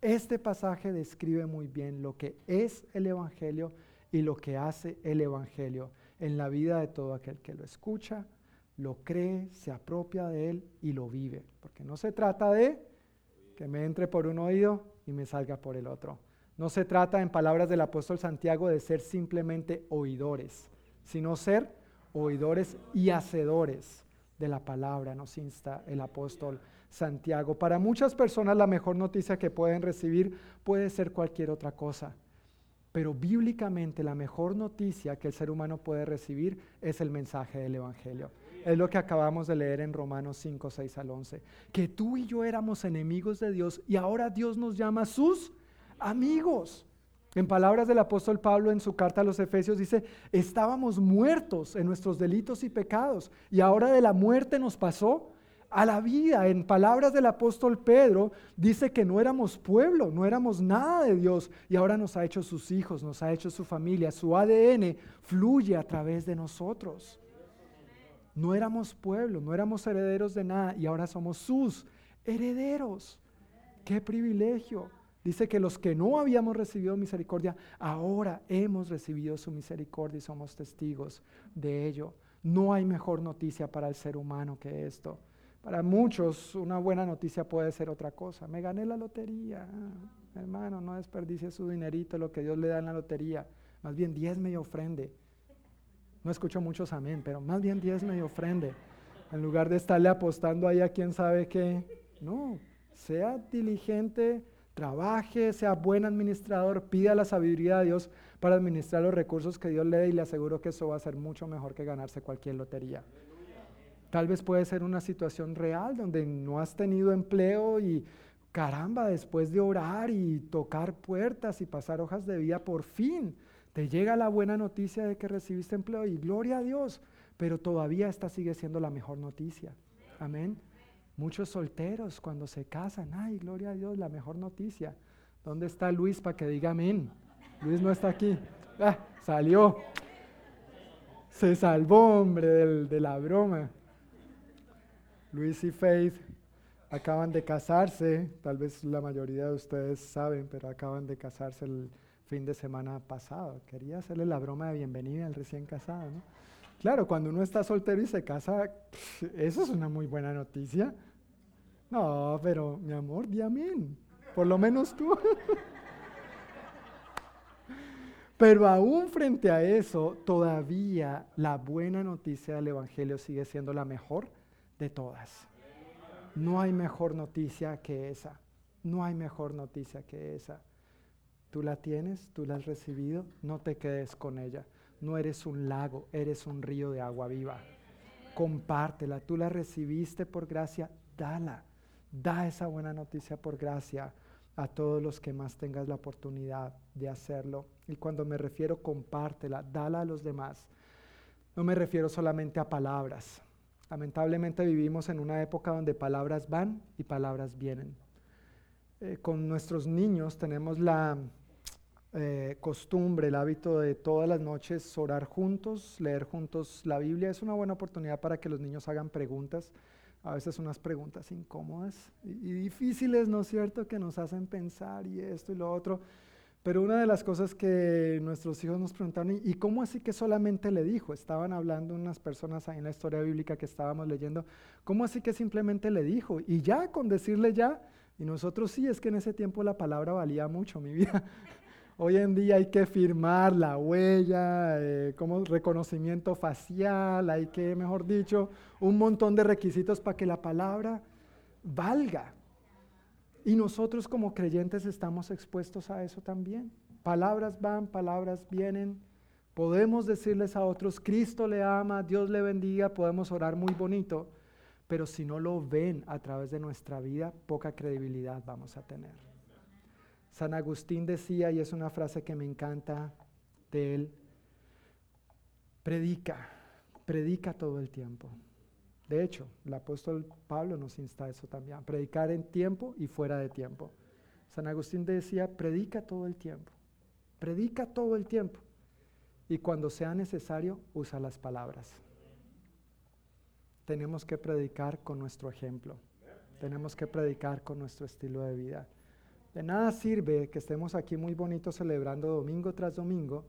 Este pasaje describe muy bien lo que es el Evangelio y lo que hace el Evangelio en la vida de todo aquel que lo escucha, lo cree, se apropia de él y lo vive. Porque no se trata de que me entre por un oído y me salga por el otro. No se trata, en palabras del apóstol Santiago, de ser simplemente oidores, sino ser oidores y hacedores de la palabra, nos insta el apóstol Santiago. Para muchas personas la mejor noticia que pueden recibir puede ser cualquier otra cosa, pero bíblicamente la mejor noticia que el ser humano puede recibir es el mensaje del Evangelio. Es lo que acabamos de leer en Romanos 5, 6 al 11, que tú y yo éramos enemigos de Dios y ahora Dios nos llama sus amigos. En palabras del apóstol Pablo en su carta a los Efesios dice, estábamos muertos en nuestros delitos y pecados y ahora de la muerte nos pasó a la vida. En palabras del apóstol Pedro dice que no éramos pueblo, no éramos nada de Dios y ahora nos ha hecho sus hijos, nos ha hecho su familia, su ADN fluye a través de nosotros. No éramos pueblo, no éramos herederos de nada y ahora somos sus herederos. ¡Qué privilegio! Dice que los que no habíamos recibido misericordia, ahora hemos recibido su misericordia y somos testigos de ello. No hay mejor noticia para el ser humano que esto. Para muchos una buena noticia puede ser otra cosa. Me gané la lotería. hermano, no desperdicie su dinerito, lo que Dios le da en la lotería. Más bien diez me ofrende. No escucho muchos amén, pero más bien diez me ofrende. En lugar de estarle apostando ahí a quién sabe qué. No, sea diligente trabaje, sea buen administrador, pida la sabiduría de Dios para administrar los recursos que Dios le dé y le aseguro que eso va a ser mucho mejor que ganarse cualquier lotería. Tal vez puede ser una situación real donde no has tenido empleo y caramba, después de orar y tocar puertas y pasar hojas de vida, por fin te llega la buena noticia de que recibiste empleo y gloria a Dios, pero todavía esta sigue siendo la mejor noticia. Amén. Muchos solteros cuando se casan, ay, gloria a Dios, la mejor noticia. ¿Dónde está Luis para que diga amén? Luis no está aquí. Ah, salió. Se salvó, hombre, de la broma. Luis y Faith acaban de casarse, tal vez la mayoría de ustedes saben, pero acaban de casarse el fin de semana pasado. Quería hacerle la broma de bienvenida al recién casado, ¿no? Claro, cuando uno está soltero y se casa, eso es una muy buena noticia. No, pero mi amor, di amén. Por lo menos tú. [LAUGHS] Pero aún frente a eso, todavía la buena noticia del Evangelio sigue siendo la mejor de todas. No hay mejor noticia que esa. No hay mejor noticia que esa. Tú la tienes, tú la has recibido, no te quedes con ella. No eres un lago, eres un río de agua viva. Compártela, tú la recibiste por gracia, dala. Da esa buena noticia por gracia a todos los que más tengas la oportunidad de hacerlo. Y cuando me refiero compártela, dala a los demás. No me refiero solamente a palabras. Lamentablemente vivimos en una época donde palabras van y palabras vienen. Eh, con nuestros niños tenemos la eh, costumbre, el hábito de todas las noches orar juntos, leer juntos la Biblia. Es una buena oportunidad para que los niños hagan preguntas a veces unas preguntas incómodas y, difíciles, ¿no es cierto?, que nos hacen pensar y esto y lo otro. Pero una de las cosas que nuestros hijos nos preguntaron, ¿y cómo así que solamente le dijo? Estaban hablando unas personas ahí en la historia bíblica que estábamos leyendo, ¿cómo así que simplemente le dijo? Y ya, con decirle ya, y nosotros sí, es que en ese tiempo la palabra valía mucho, mi vida. [LAUGHS] Hoy en día hay que firmar la huella, eh, como reconocimiento facial, hay que, mejor dicho, un montón de requisitos para que la palabra valga. Y nosotros como creyentes estamos expuestos a eso también. Palabras van, palabras vienen. Podemos decirles a otros, Cristo le ama, Dios le bendiga, podemos orar muy bonito, pero si no lo ven a través de nuestra vida, poca credibilidad vamos a tener. San Agustín decía, y es una frase que me encanta de él, predica, predica todo el tiempo. De hecho, el apóstol Pablo nos insta a eso también, predicar en tiempo y fuera de tiempo. San Agustín decía, predica todo el tiempo, predica todo el tiempo. Y cuando sea necesario, usa las palabras. Tenemos que predicar con nuestro ejemplo, tenemos que predicar con nuestro estilo de vida. De nada sirve que estemos aquí muy bonitos celebrando domingo tras domingo,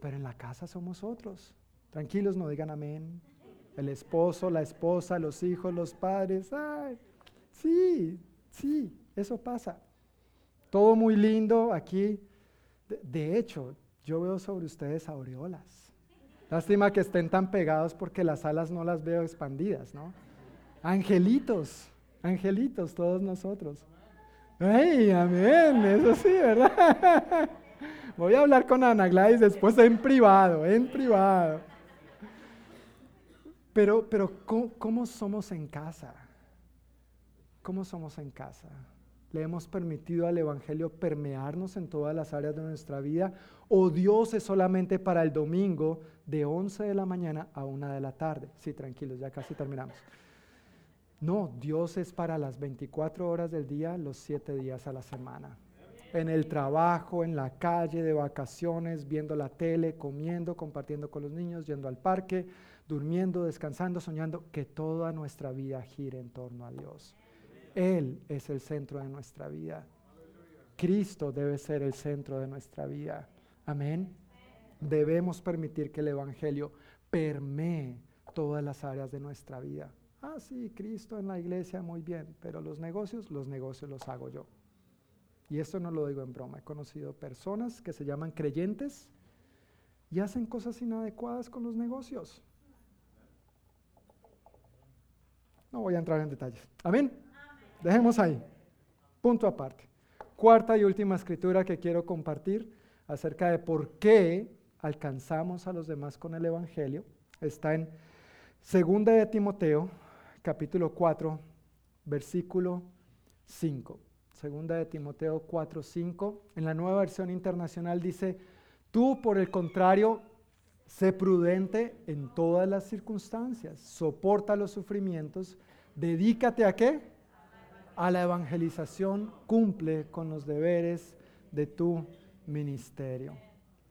pero en la casa somos otros. Tranquilos, no digan amén. El esposo, la esposa, los hijos, los padres. Ay, sí, sí, eso pasa. Todo muy lindo aquí. De, hecho, yo veo sobre ustedes aureolas. Lástima que estén tan pegados porque las alas no las veo expandidas, ¿no? Angelitos, angelitos todos nosotros. ¡Ay, amén! Eso sí, ¿verdad? [LAUGHS] Voy a hablar con Ana Gladys después en privado, en privado. Pero, pero ¿cómo, somos en casa? ¿Cómo somos en casa? ¿Le hemos permitido al Evangelio permearnos en todas las áreas de nuestra vida? ¿O Dios es solamente para el domingo de 11 de la mañana a 1 de la tarde? Sí, tranquilos, ya casi terminamos. No, Dios es para las 24 horas del día, los 7 días a la semana. En el trabajo, en la calle, de vacaciones, viendo la tele, comiendo, compartiendo con los niños, yendo al parque, durmiendo, descansando, soñando, que toda nuestra vida gire en torno a Dios. Él es el centro de nuestra vida. Cristo debe ser el centro de nuestra vida. Amén. Debemos permitir que el Evangelio permee todas las áreas de nuestra vida. Ah, sí, Cristo en la iglesia, muy bien, pero los negocios, los negocios los hago yo. Y esto no lo digo en broma, he conocido personas que se llaman creyentes y hacen cosas inadecuadas con los negocios. No voy a entrar en detalles. Amén. Dejemos ahí. Punto aparte. Cuarta y última escritura que quiero compartir acerca de por qué alcanzamos a los demás con el Evangelio está en Segunda de Timoteo, capítulo 4, versículo 5. Segunda de Timoteo 4, 5. En la nueva versión internacional dice, tú por el contrario, sé prudente en todas las circunstancias, soporta los sufrimientos, dedícate a qué? A la evangelización, cumple con los deberes de tu ministerio.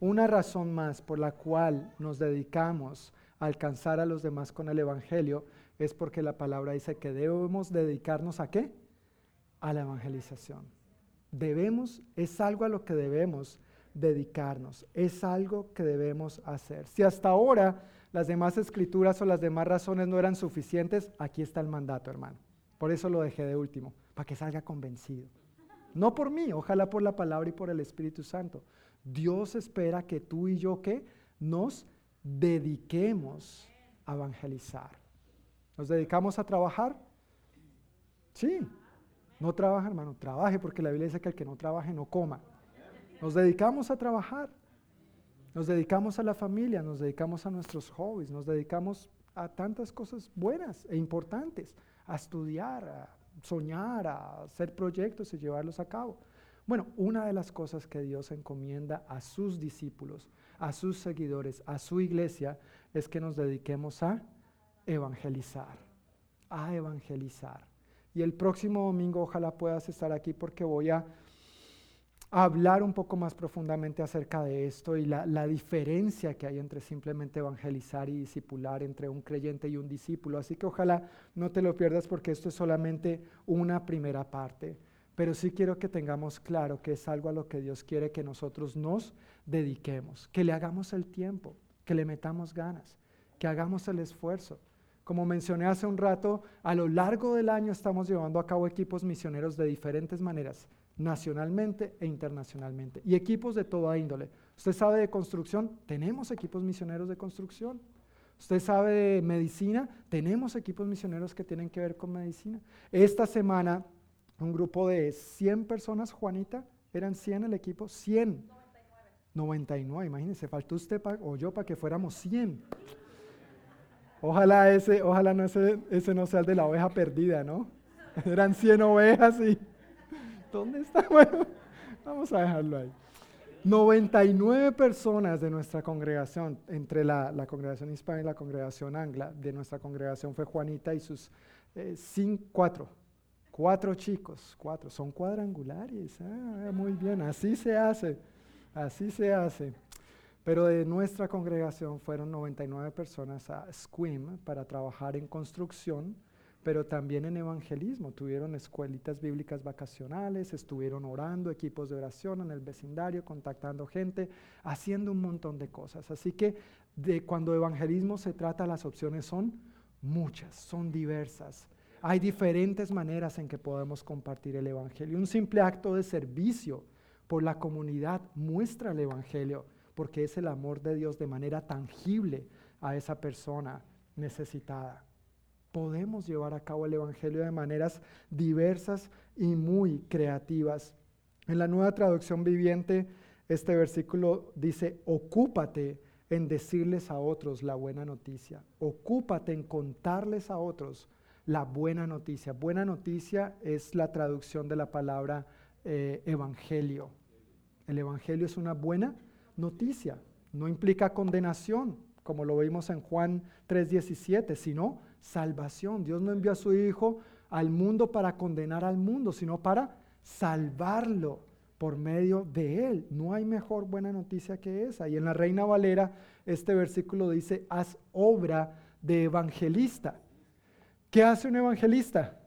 Una razón más por la cual nos dedicamos a alcanzar a los demás con el Evangelio es porque la palabra dice que debemos dedicarnos a qué? A la evangelización. Debemos, es algo a lo que debemos dedicarnos. Es algo que debemos hacer. Si hasta ahora las demás escrituras o las demás razones no eran suficientes, aquí está el mandato, hermano. Por eso lo dejé de último, para que salga convencido. No por mí, ojalá por la palabra y por el Espíritu Santo. Dios espera que tú y yo que nos dediquemos a evangelizar. ¿Nos dedicamos a trabajar? Sí. No trabaja, hermano, trabaje porque la Biblia dice que el que no trabaje no coma. Nos dedicamos a trabajar. Nos dedicamos a la familia, nos dedicamos a nuestros hobbies, nos dedicamos a tantas cosas buenas e importantes, a estudiar, a soñar, a hacer proyectos y llevarlos a cabo. Bueno, una de las cosas que Dios encomienda a sus discípulos, a sus seguidores, a su iglesia, es que nos dediquemos a evangelizar, a evangelizar. Y el próximo domingo ojalá puedas estar aquí porque voy a hablar un poco más profundamente acerca de esto y la, diferencia que hay entre simplemente evangelizar y discipular, entre un creyente y un discípulo. Así que ojalá no te lo pierdas porque esto es solamente una primera parte. Pero sí quiero que tengamos claro que es algo a lo que Dios quiere que nosotros nos dediquemos, que le hagamos el tiempo, que le metamos ganas, que hagamos el esfuerzo. Como mencioné hace un rato, a lo largo del año estamos llevando a cabo equipos misioneros de diferentes maneras nacionalmente e internacionalmente. Y equipos de toda índole. Usted sabe de construcción, tenemos equipos misioneros de construcción. Usted sabe de medicina, tenemos equipos misioneros que tienen que ver con medicina. Esta semana, un grupo de 100 personas, Juanita, eran 100 el equipo, 100. 99. 99, imagínense, faltó usted o yo para que fuéramos 100. Ojalá ese, ojalá no ese, ese no sea el de la oveja perdida, ¿no? [LAUGHS] Eran 100 ovejas y ¿Dónde está? [LAUGHS] Bueno, vamos a dejarlo ahí. 99 personas de nuestra congregación, entre la, congregación hispana y la congregación angla, de nuestra congregación fue Juanita y sus eh, cuatro, cuatro chicos, cuatro, son cuadrangulares, ah, muy bien, así se hace, así se hace. Pero de nuestra congregación fueron 99 personas a Squim para trabajar en construcción pero también en evangelismo. Tuvieron escuelitas bíblicas vacacionales, estuvieron orando, equipos de oración en el vecindario, contactando gente, haciendo un montón de cosas. Así que de cuando evangelismo se trata, las opciones son muchas, son diversas. Hay diferentes maneras en que podemos compartir el Evangelio. Un simple acto de servicio por la comunidad muestra el Evangelio, porque es el amor de Dios de manera tangible a esa persona necesitada podemos llevar a cabo el Evangelio de maneras diversas y muy creativas. En la nueva traducción viviente, este versículo dice, ocúpate en decirles a otros la buena noticia, ocúpate en contarles a otros la buena noticia. Buena noticia es la traducción de la palabra eh, evangelio. El evangelio es una buena noticia, no implica condenación, como lo vimos en Juan 3:17, sino salvación. Dios no envió a su Hijo al mundo para condenar al mundo, sino para salvarlo por medio de Él. No hay mejor buena noticia que esa. Y en la Reina Valera este versículo dice, haz obra de evangelista. ¿Qué hace un evangelista?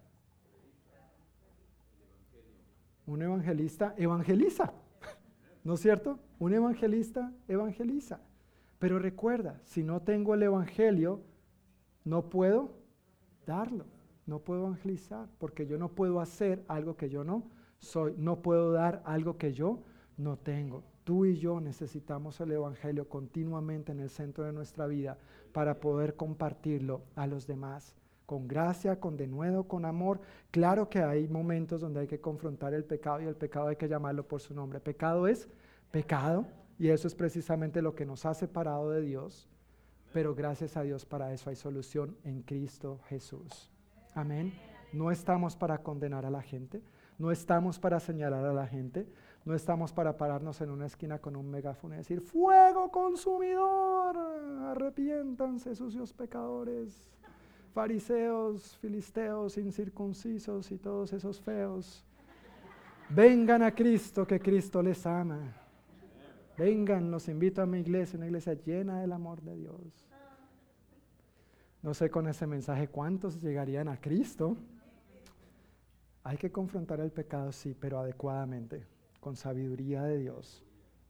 Un evangelista evangeliza, [LAUGHS] ¿no es cierto? Un evangelista evangeliza. Pero recuerda, si no tengo el evangelio, no puedo darlo, no puedo evangelizar, porque yo no puedo hacer algo que yo no soy, no puedo dar algo que yo no tengo. Tú y yo necesitamos el Evangelio continuamente en el centro de nuestra vida para poder compartirlo a los demás con gracia, con denuedo, con amor. Claro que hay momentos donde hay que confrontar el pecado y el pecado hay que llamarlo por su nombre. Pecado es pecado y eso es precisamente lo que nos ha separado de Dios pero gracias a Dios para eso hay solución en Cristo Jesús. Amén. No estamos para condenar a la gente, no estamos para señalar a la gente, no estamos para pararnos en una esquina con un megáfono y decir, fuego consumidor, arrepiéntanse sucios pecadores, fariseos, filisteos, incircuncisos y todos esos feos. Vengan a Cristo, que Cristo les ama. Vengan, los invito a mi iglesia, una iglesia llena del amor de Dios. No sé con ese mensaje cuántos llegarían a Cristo. Hay que confrontar el pecado, sí, pero adecuadamente, con sabiduría de Dios,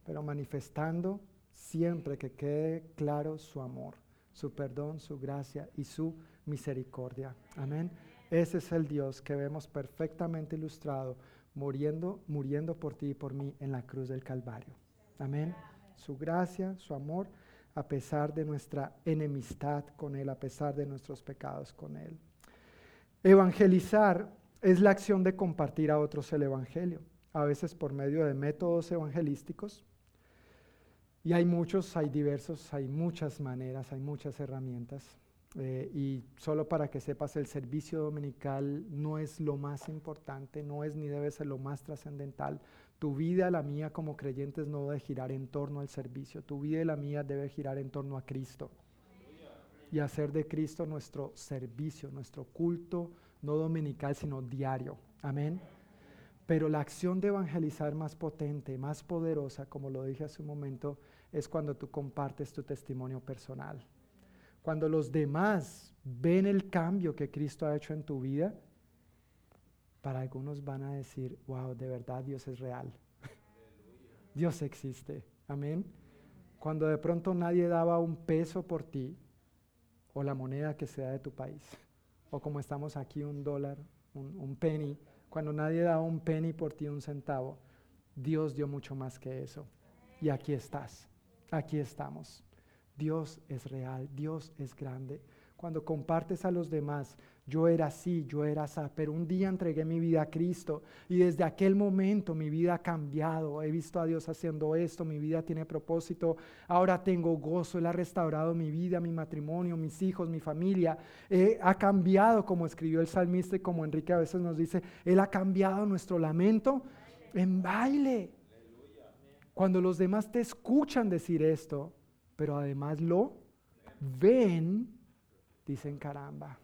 pero manifestando siempre que quede claro su amor, su perdón, su gracia y su misericordia. Amén. Ese es el Dios que vemos perfectamente ilustrado muriendo, muriendo por ti y por mí en la cruz del Calvario. Amén. Su gracia, su amor, a pesar de nuestra enemistad con Él, a pesar de nuestros pecados con Él. Evangelizar es la acción de compartir a otros el Evangelio, a veces por medio de métodos evangelísticos. Y hay muchos, hay diversos, hay muchas maneras, hay muchas herramientas. Eh, y solo para que sepas, el servicio dominical no es lo más importante, no es ni debe ser lo más trascendental. Tu vida, la mía como creyentes, no debe girar en torno al servicio. Tu vida y la mía debe girar en torno a Cristo. Y hacer de Cristo nuestro servicio, nuestro culto, no dominical, sino diario. Amén. Pero la acción de evangelizar más potente, más poderosa, como lo dije hace un momento, es cuando tú compartes tu testimonio personal. Cuando los demás ven el cambio que Cristo ha hecho en tu vida, para algunos van a decir, wow, de verdad Dios es real. [LAUGHS] Dios existe. Amén. Cuando de pronto nadie daba un peso por ti o la moneda que sea de tu país, o como estamos aquí, un dólar, un, un penny, cuando nadie daba un penny por ti, un centavo, Dios dio mucho más que eso. Y aquí estás, aquí estamos. Dios es real, Dios es grande. Cuando compartes a los demás, yo era así, yo era así, pero un día entregué mi vida a Cristo y desde aquel momento mi vida ha cambiado. He visto a Dios haciendo esto, mi vida tiene propósito. Ahora tengo gozo, Él ha restaurado mi vida, mi matrimonio, mis hijos, mi familia. ha cambiado, como escribió el salmista y como Enrique a veces nos dice, Él ha cambiado nuestro lamento en baile. Cuando los demás te escuchan decir esto, pero además lo ven, dicen caramba.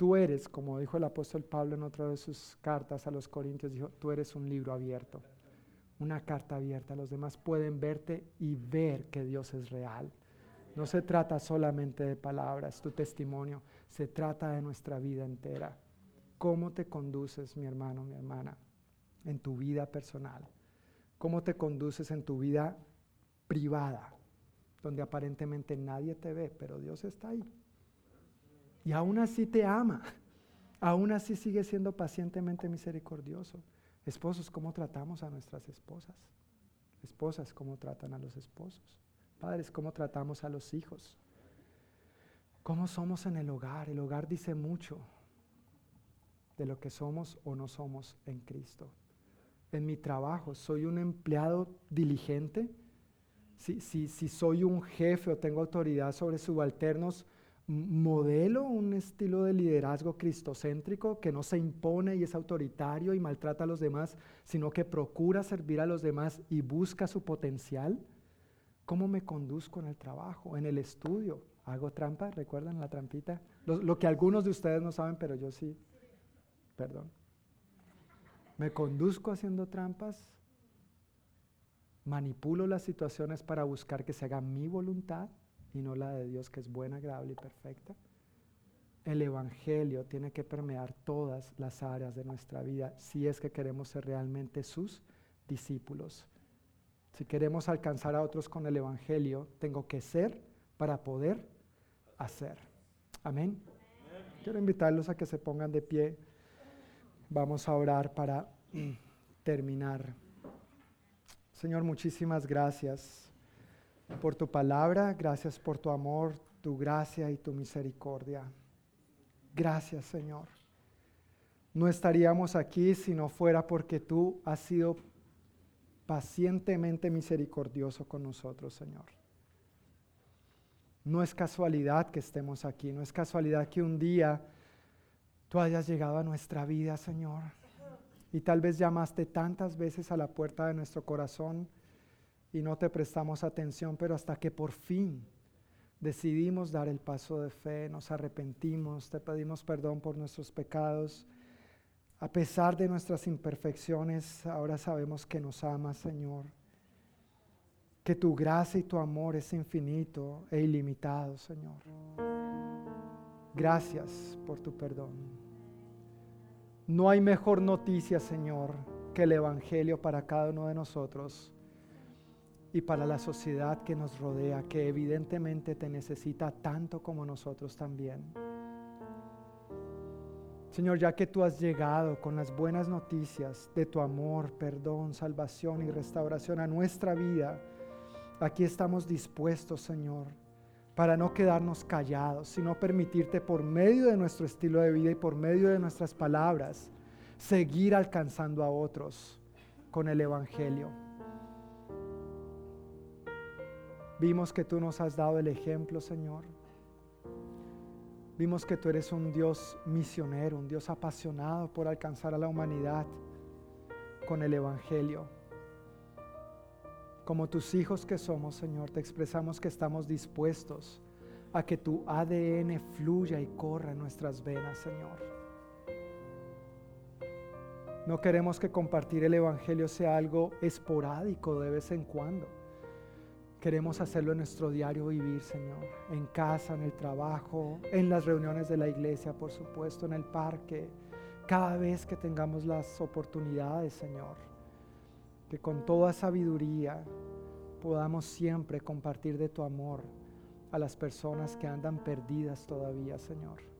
Tú eres, como dijo el apóstol Pablo en otra de sus cartas a los Corintios, dijo, tú eres un libro abierto, una carta abierta. Los demás pueden verte y ver que Dios es real. No se trata solamente de palabras, tu testimonio, se trata de nuestra vida entera. ¿Cómo te conduces, mi hermano, mi hermana, en tu vida personal? ¿Cómo te conduces en tu vida privada? donde aparentemente nadie te ve, pero Dios está ahí. Y aún así te ama, [LAUGHS] aún así sigue siendo pacientemente misericordioso. Esposos, ¿cómo tratamos a nuestras esposas? Esposas, ¿cómo tratan a los esposos? Padres, ¿cómo tratamos a los hijos? ¿Cómo somos en el hogar? El hogar dice mucho de lo que somos o no somos en Cristo. En mi trabajo, ¿soy un empleado diligente? si, soy un jefe o tengo autoridad sobre subalternos, modelo un estilo de liderazgo cristocéntrico que no se impone y es autoritario y maltrata a los demás, sino que procura servir a los demás y busca su potencial. ¿Cómo me conduzco en el trabajo, en el estudio? ¿Hago trampa? ¿Recuerdan la trampita? lo que algunos de ustedes no saben, pero yo sí. Perdón. ¿Me conduzco haciendo trampas? manipulo las situaciones para buscar que se haga mi voluntad y no la de Dios que es buena, agradable y perfecta. El Evangelio tiene que permear todas las áreas de nuestra vida si es que queremos ser realmente sus discípulos. Si queremos alcanzar a otros con el Evangelio, tengo que ser para poder hacer. Amén. Quiero invitarlos a que se pongan de pie. Vamos a orar para terminar. Señor, muchísimas gracias por tu palabra, gracias por tu amor, tu gracia y tu misericordia. Gracias, Señor. No estaríamos aquí si no fuera porque tú has sido pacientemente misericordioso con nosotros, Señor. No es casualidad que estemos aquí, no es casualidad que un día tú hayas llegado a nuestra vida, Señor. Y tal vez llamaste tantas veces a la puerta de nuestro corazón y no te prestamos atención, pero hasta que por fin decidimos dar el paso de fe, nos arrepentimos, te pedimos perdón por nuestros pecados. A pesar de nuestras imperfecciones, ahora sabemos que nos amas, Señor. Que tu gracia y tu amor es infinito e ilimitado, Señor. Gracias por tu perdón. No hay mejor noticia, Señor, que el Evangelio para cada uno de nosotros. Y para la sociedad que nos rodea, que evidentemente te necesita tanto como nosotros también. Señor, ya que tú has llegado con las buenas noticias de tu amor, perdón, salvación y restauración a nuestra vida, aquí estamos dispuestos, Señor, para no quedarnos callados, sino permitirte por medio de nuestro estilo de vida y por medio de nuestras palabras, seguir alcanzando a otros con el Evangelio. Vimos que tú nos has dado el ejemplo, Señor. Vimos que tú eres un Dios misionero, un Dios apasionado por alcanzar a la humanidad con el Evangelio. Como tus hijos que somos, Señor, te expresamos que estamos dispuestos a que tu ADN fluya y corra en nuestras venas, Señor. No queremos que compartir el Evangelio sea algo esporádico de vez en cuando. Queremos hacerlo en nuestro diario vivir, Señor, en casa, en el trabajo, en las reuniones de la iglesia, por supuesto, en el parque, cada vez que tengamos las oportunidades, Señor. Que con toda sabiduría podamos siempre compartir de tu amor a las personas que andan perdidas todavía, Señor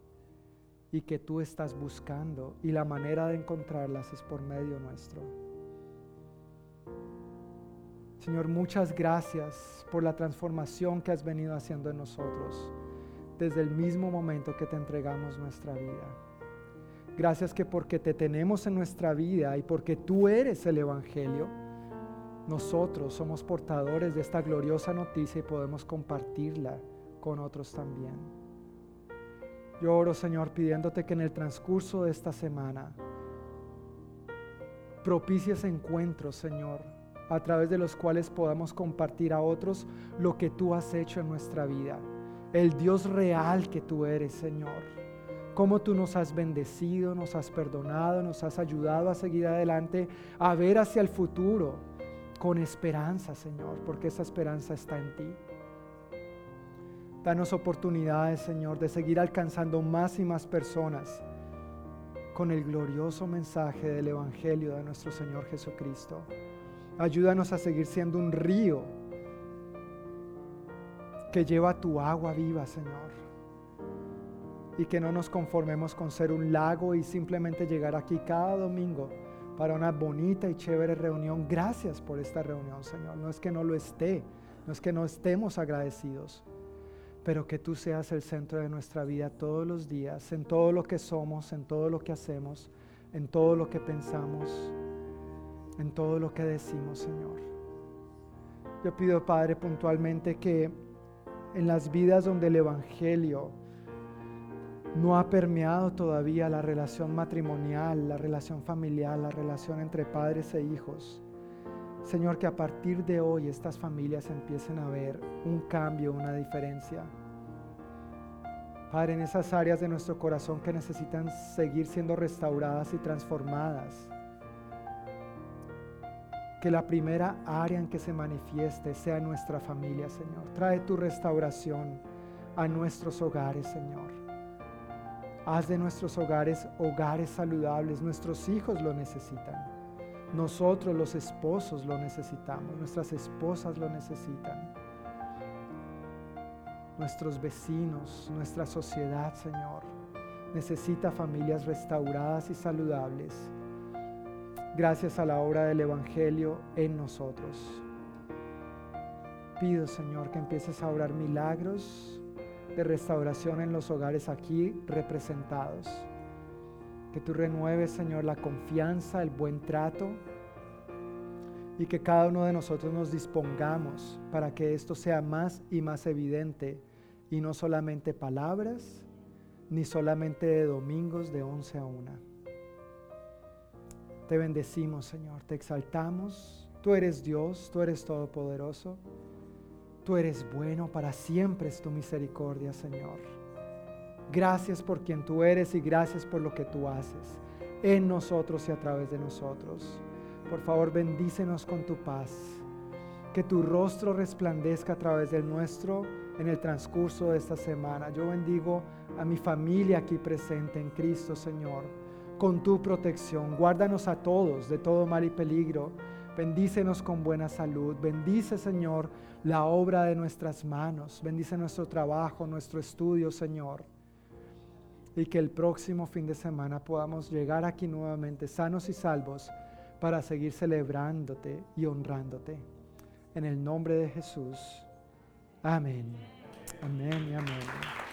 y que tú estás buscando y la manera de encontrarlas es por medio nuestro. Señor, muchas gracias por la transformación que has venido haciendo en nosotros desde el mismo momento que te entregamos nuestra vida. Gracias que porque te tenemos en nuestra vida y porque tú eres el Evangelio, nosotros somos portadores de esta gloriosa noticia y podemos compartirla con otros también. Yo oro, Señor, pidiéndote que en el transcurso de esta semana propicies encuentros, Señor, a través de los cuales podamos compartir a otros lo que tú has hecho en nuestra vida. El Dios real que tú eres, Señor. Cómo tú nos has bendecido, nos has perdonado, nos has ayudado a seguir adelante, a ver hacia el futuro con esperanza, Señor, porque esa esperanza está en ti. Danos oportunidades, Señor, de seguir alcanzando más y más personas con el glorioso mensaje del Evangelio de nuestro Señor Jesucristo. Ayúdanos a seguir siendo un río que lleva tu agua viva, Señor. Y que no nos conformemos con ser un lago y simplemente llegar aquí cada domingo para una bonita y chévere reunión. Gracias por esta reunión, Señor. No es que no lo esté, no es que no estemos agradecidos pero que tú seas el centro de nuestra vida todos los días, en todo lo que somos, en todo lo que hacemos, en todo lo que pensamos, en todo lo que decimos, Señor. Yo pido, Padre, puntualmente que en las vidas donde el Evangelio no ha permeado todavía la relación matrimonial, la relación familiar, la relación entre padres e hijos, Señor, que a partir de hoy estas familias empiecen a ver un cambio, una diferencia. Padre, en esas áreas de nuestro corazón que necesitan seguir siendo restauradas y transformadas. Que la primera área en que se manifieste sea nuestra familia, Señor. Trae tu restauración a nuestros hogares, Señor. Haz de nuestros hogares hogares saludables. Nuestros hijos lo necesitan. Nosotros los esposos lo necesitamos, nuestras esposas lo necesitan, nuestros vecinos, nuestra sociedad, Señor, necesita familias restauradas y saludables gracias a la obra del Evangelio en nosotros. Pido, Señor, que empieces a obrar milagros de restauración en los hogares aquí representados que tú renueves, Señor, la confianza, el buen trato y que cada uno de nosotros nos dispongamos para que esto sea más y más evidente y no solamente palabras, ni solamente de domingos de 11 a 1. Te bendecimos, Señor, te exaltamos. Tú eres Dios, tú eres todopoderoso. Tú eres bueno, para siempre es tu misericordia, Señor. Gracias por quien tú eres y gracias por lo que tú haces en nosotros y a través de nosotros. Por favor, bendícenos con tu paz. Que tu rostro resplandezca a través del nuestro en el transcurso de esta semana. Yo bendigo a mi familia aquí presente en Cristo, Señor, con tu protección. Guárdanos a todos de todo mal y peligro. Bendícenos con buena salud. Bendice, Señor, la obra de nuestras manos. Bendice nuestro trabajo, nuestro estudio, Señor. Y que el próximo fin de semana podamos llegar aquí nuevamente sanos y salvos para seguir celebrándote y honrándote. En el nombre de Jesús. Amén. Amén y amén.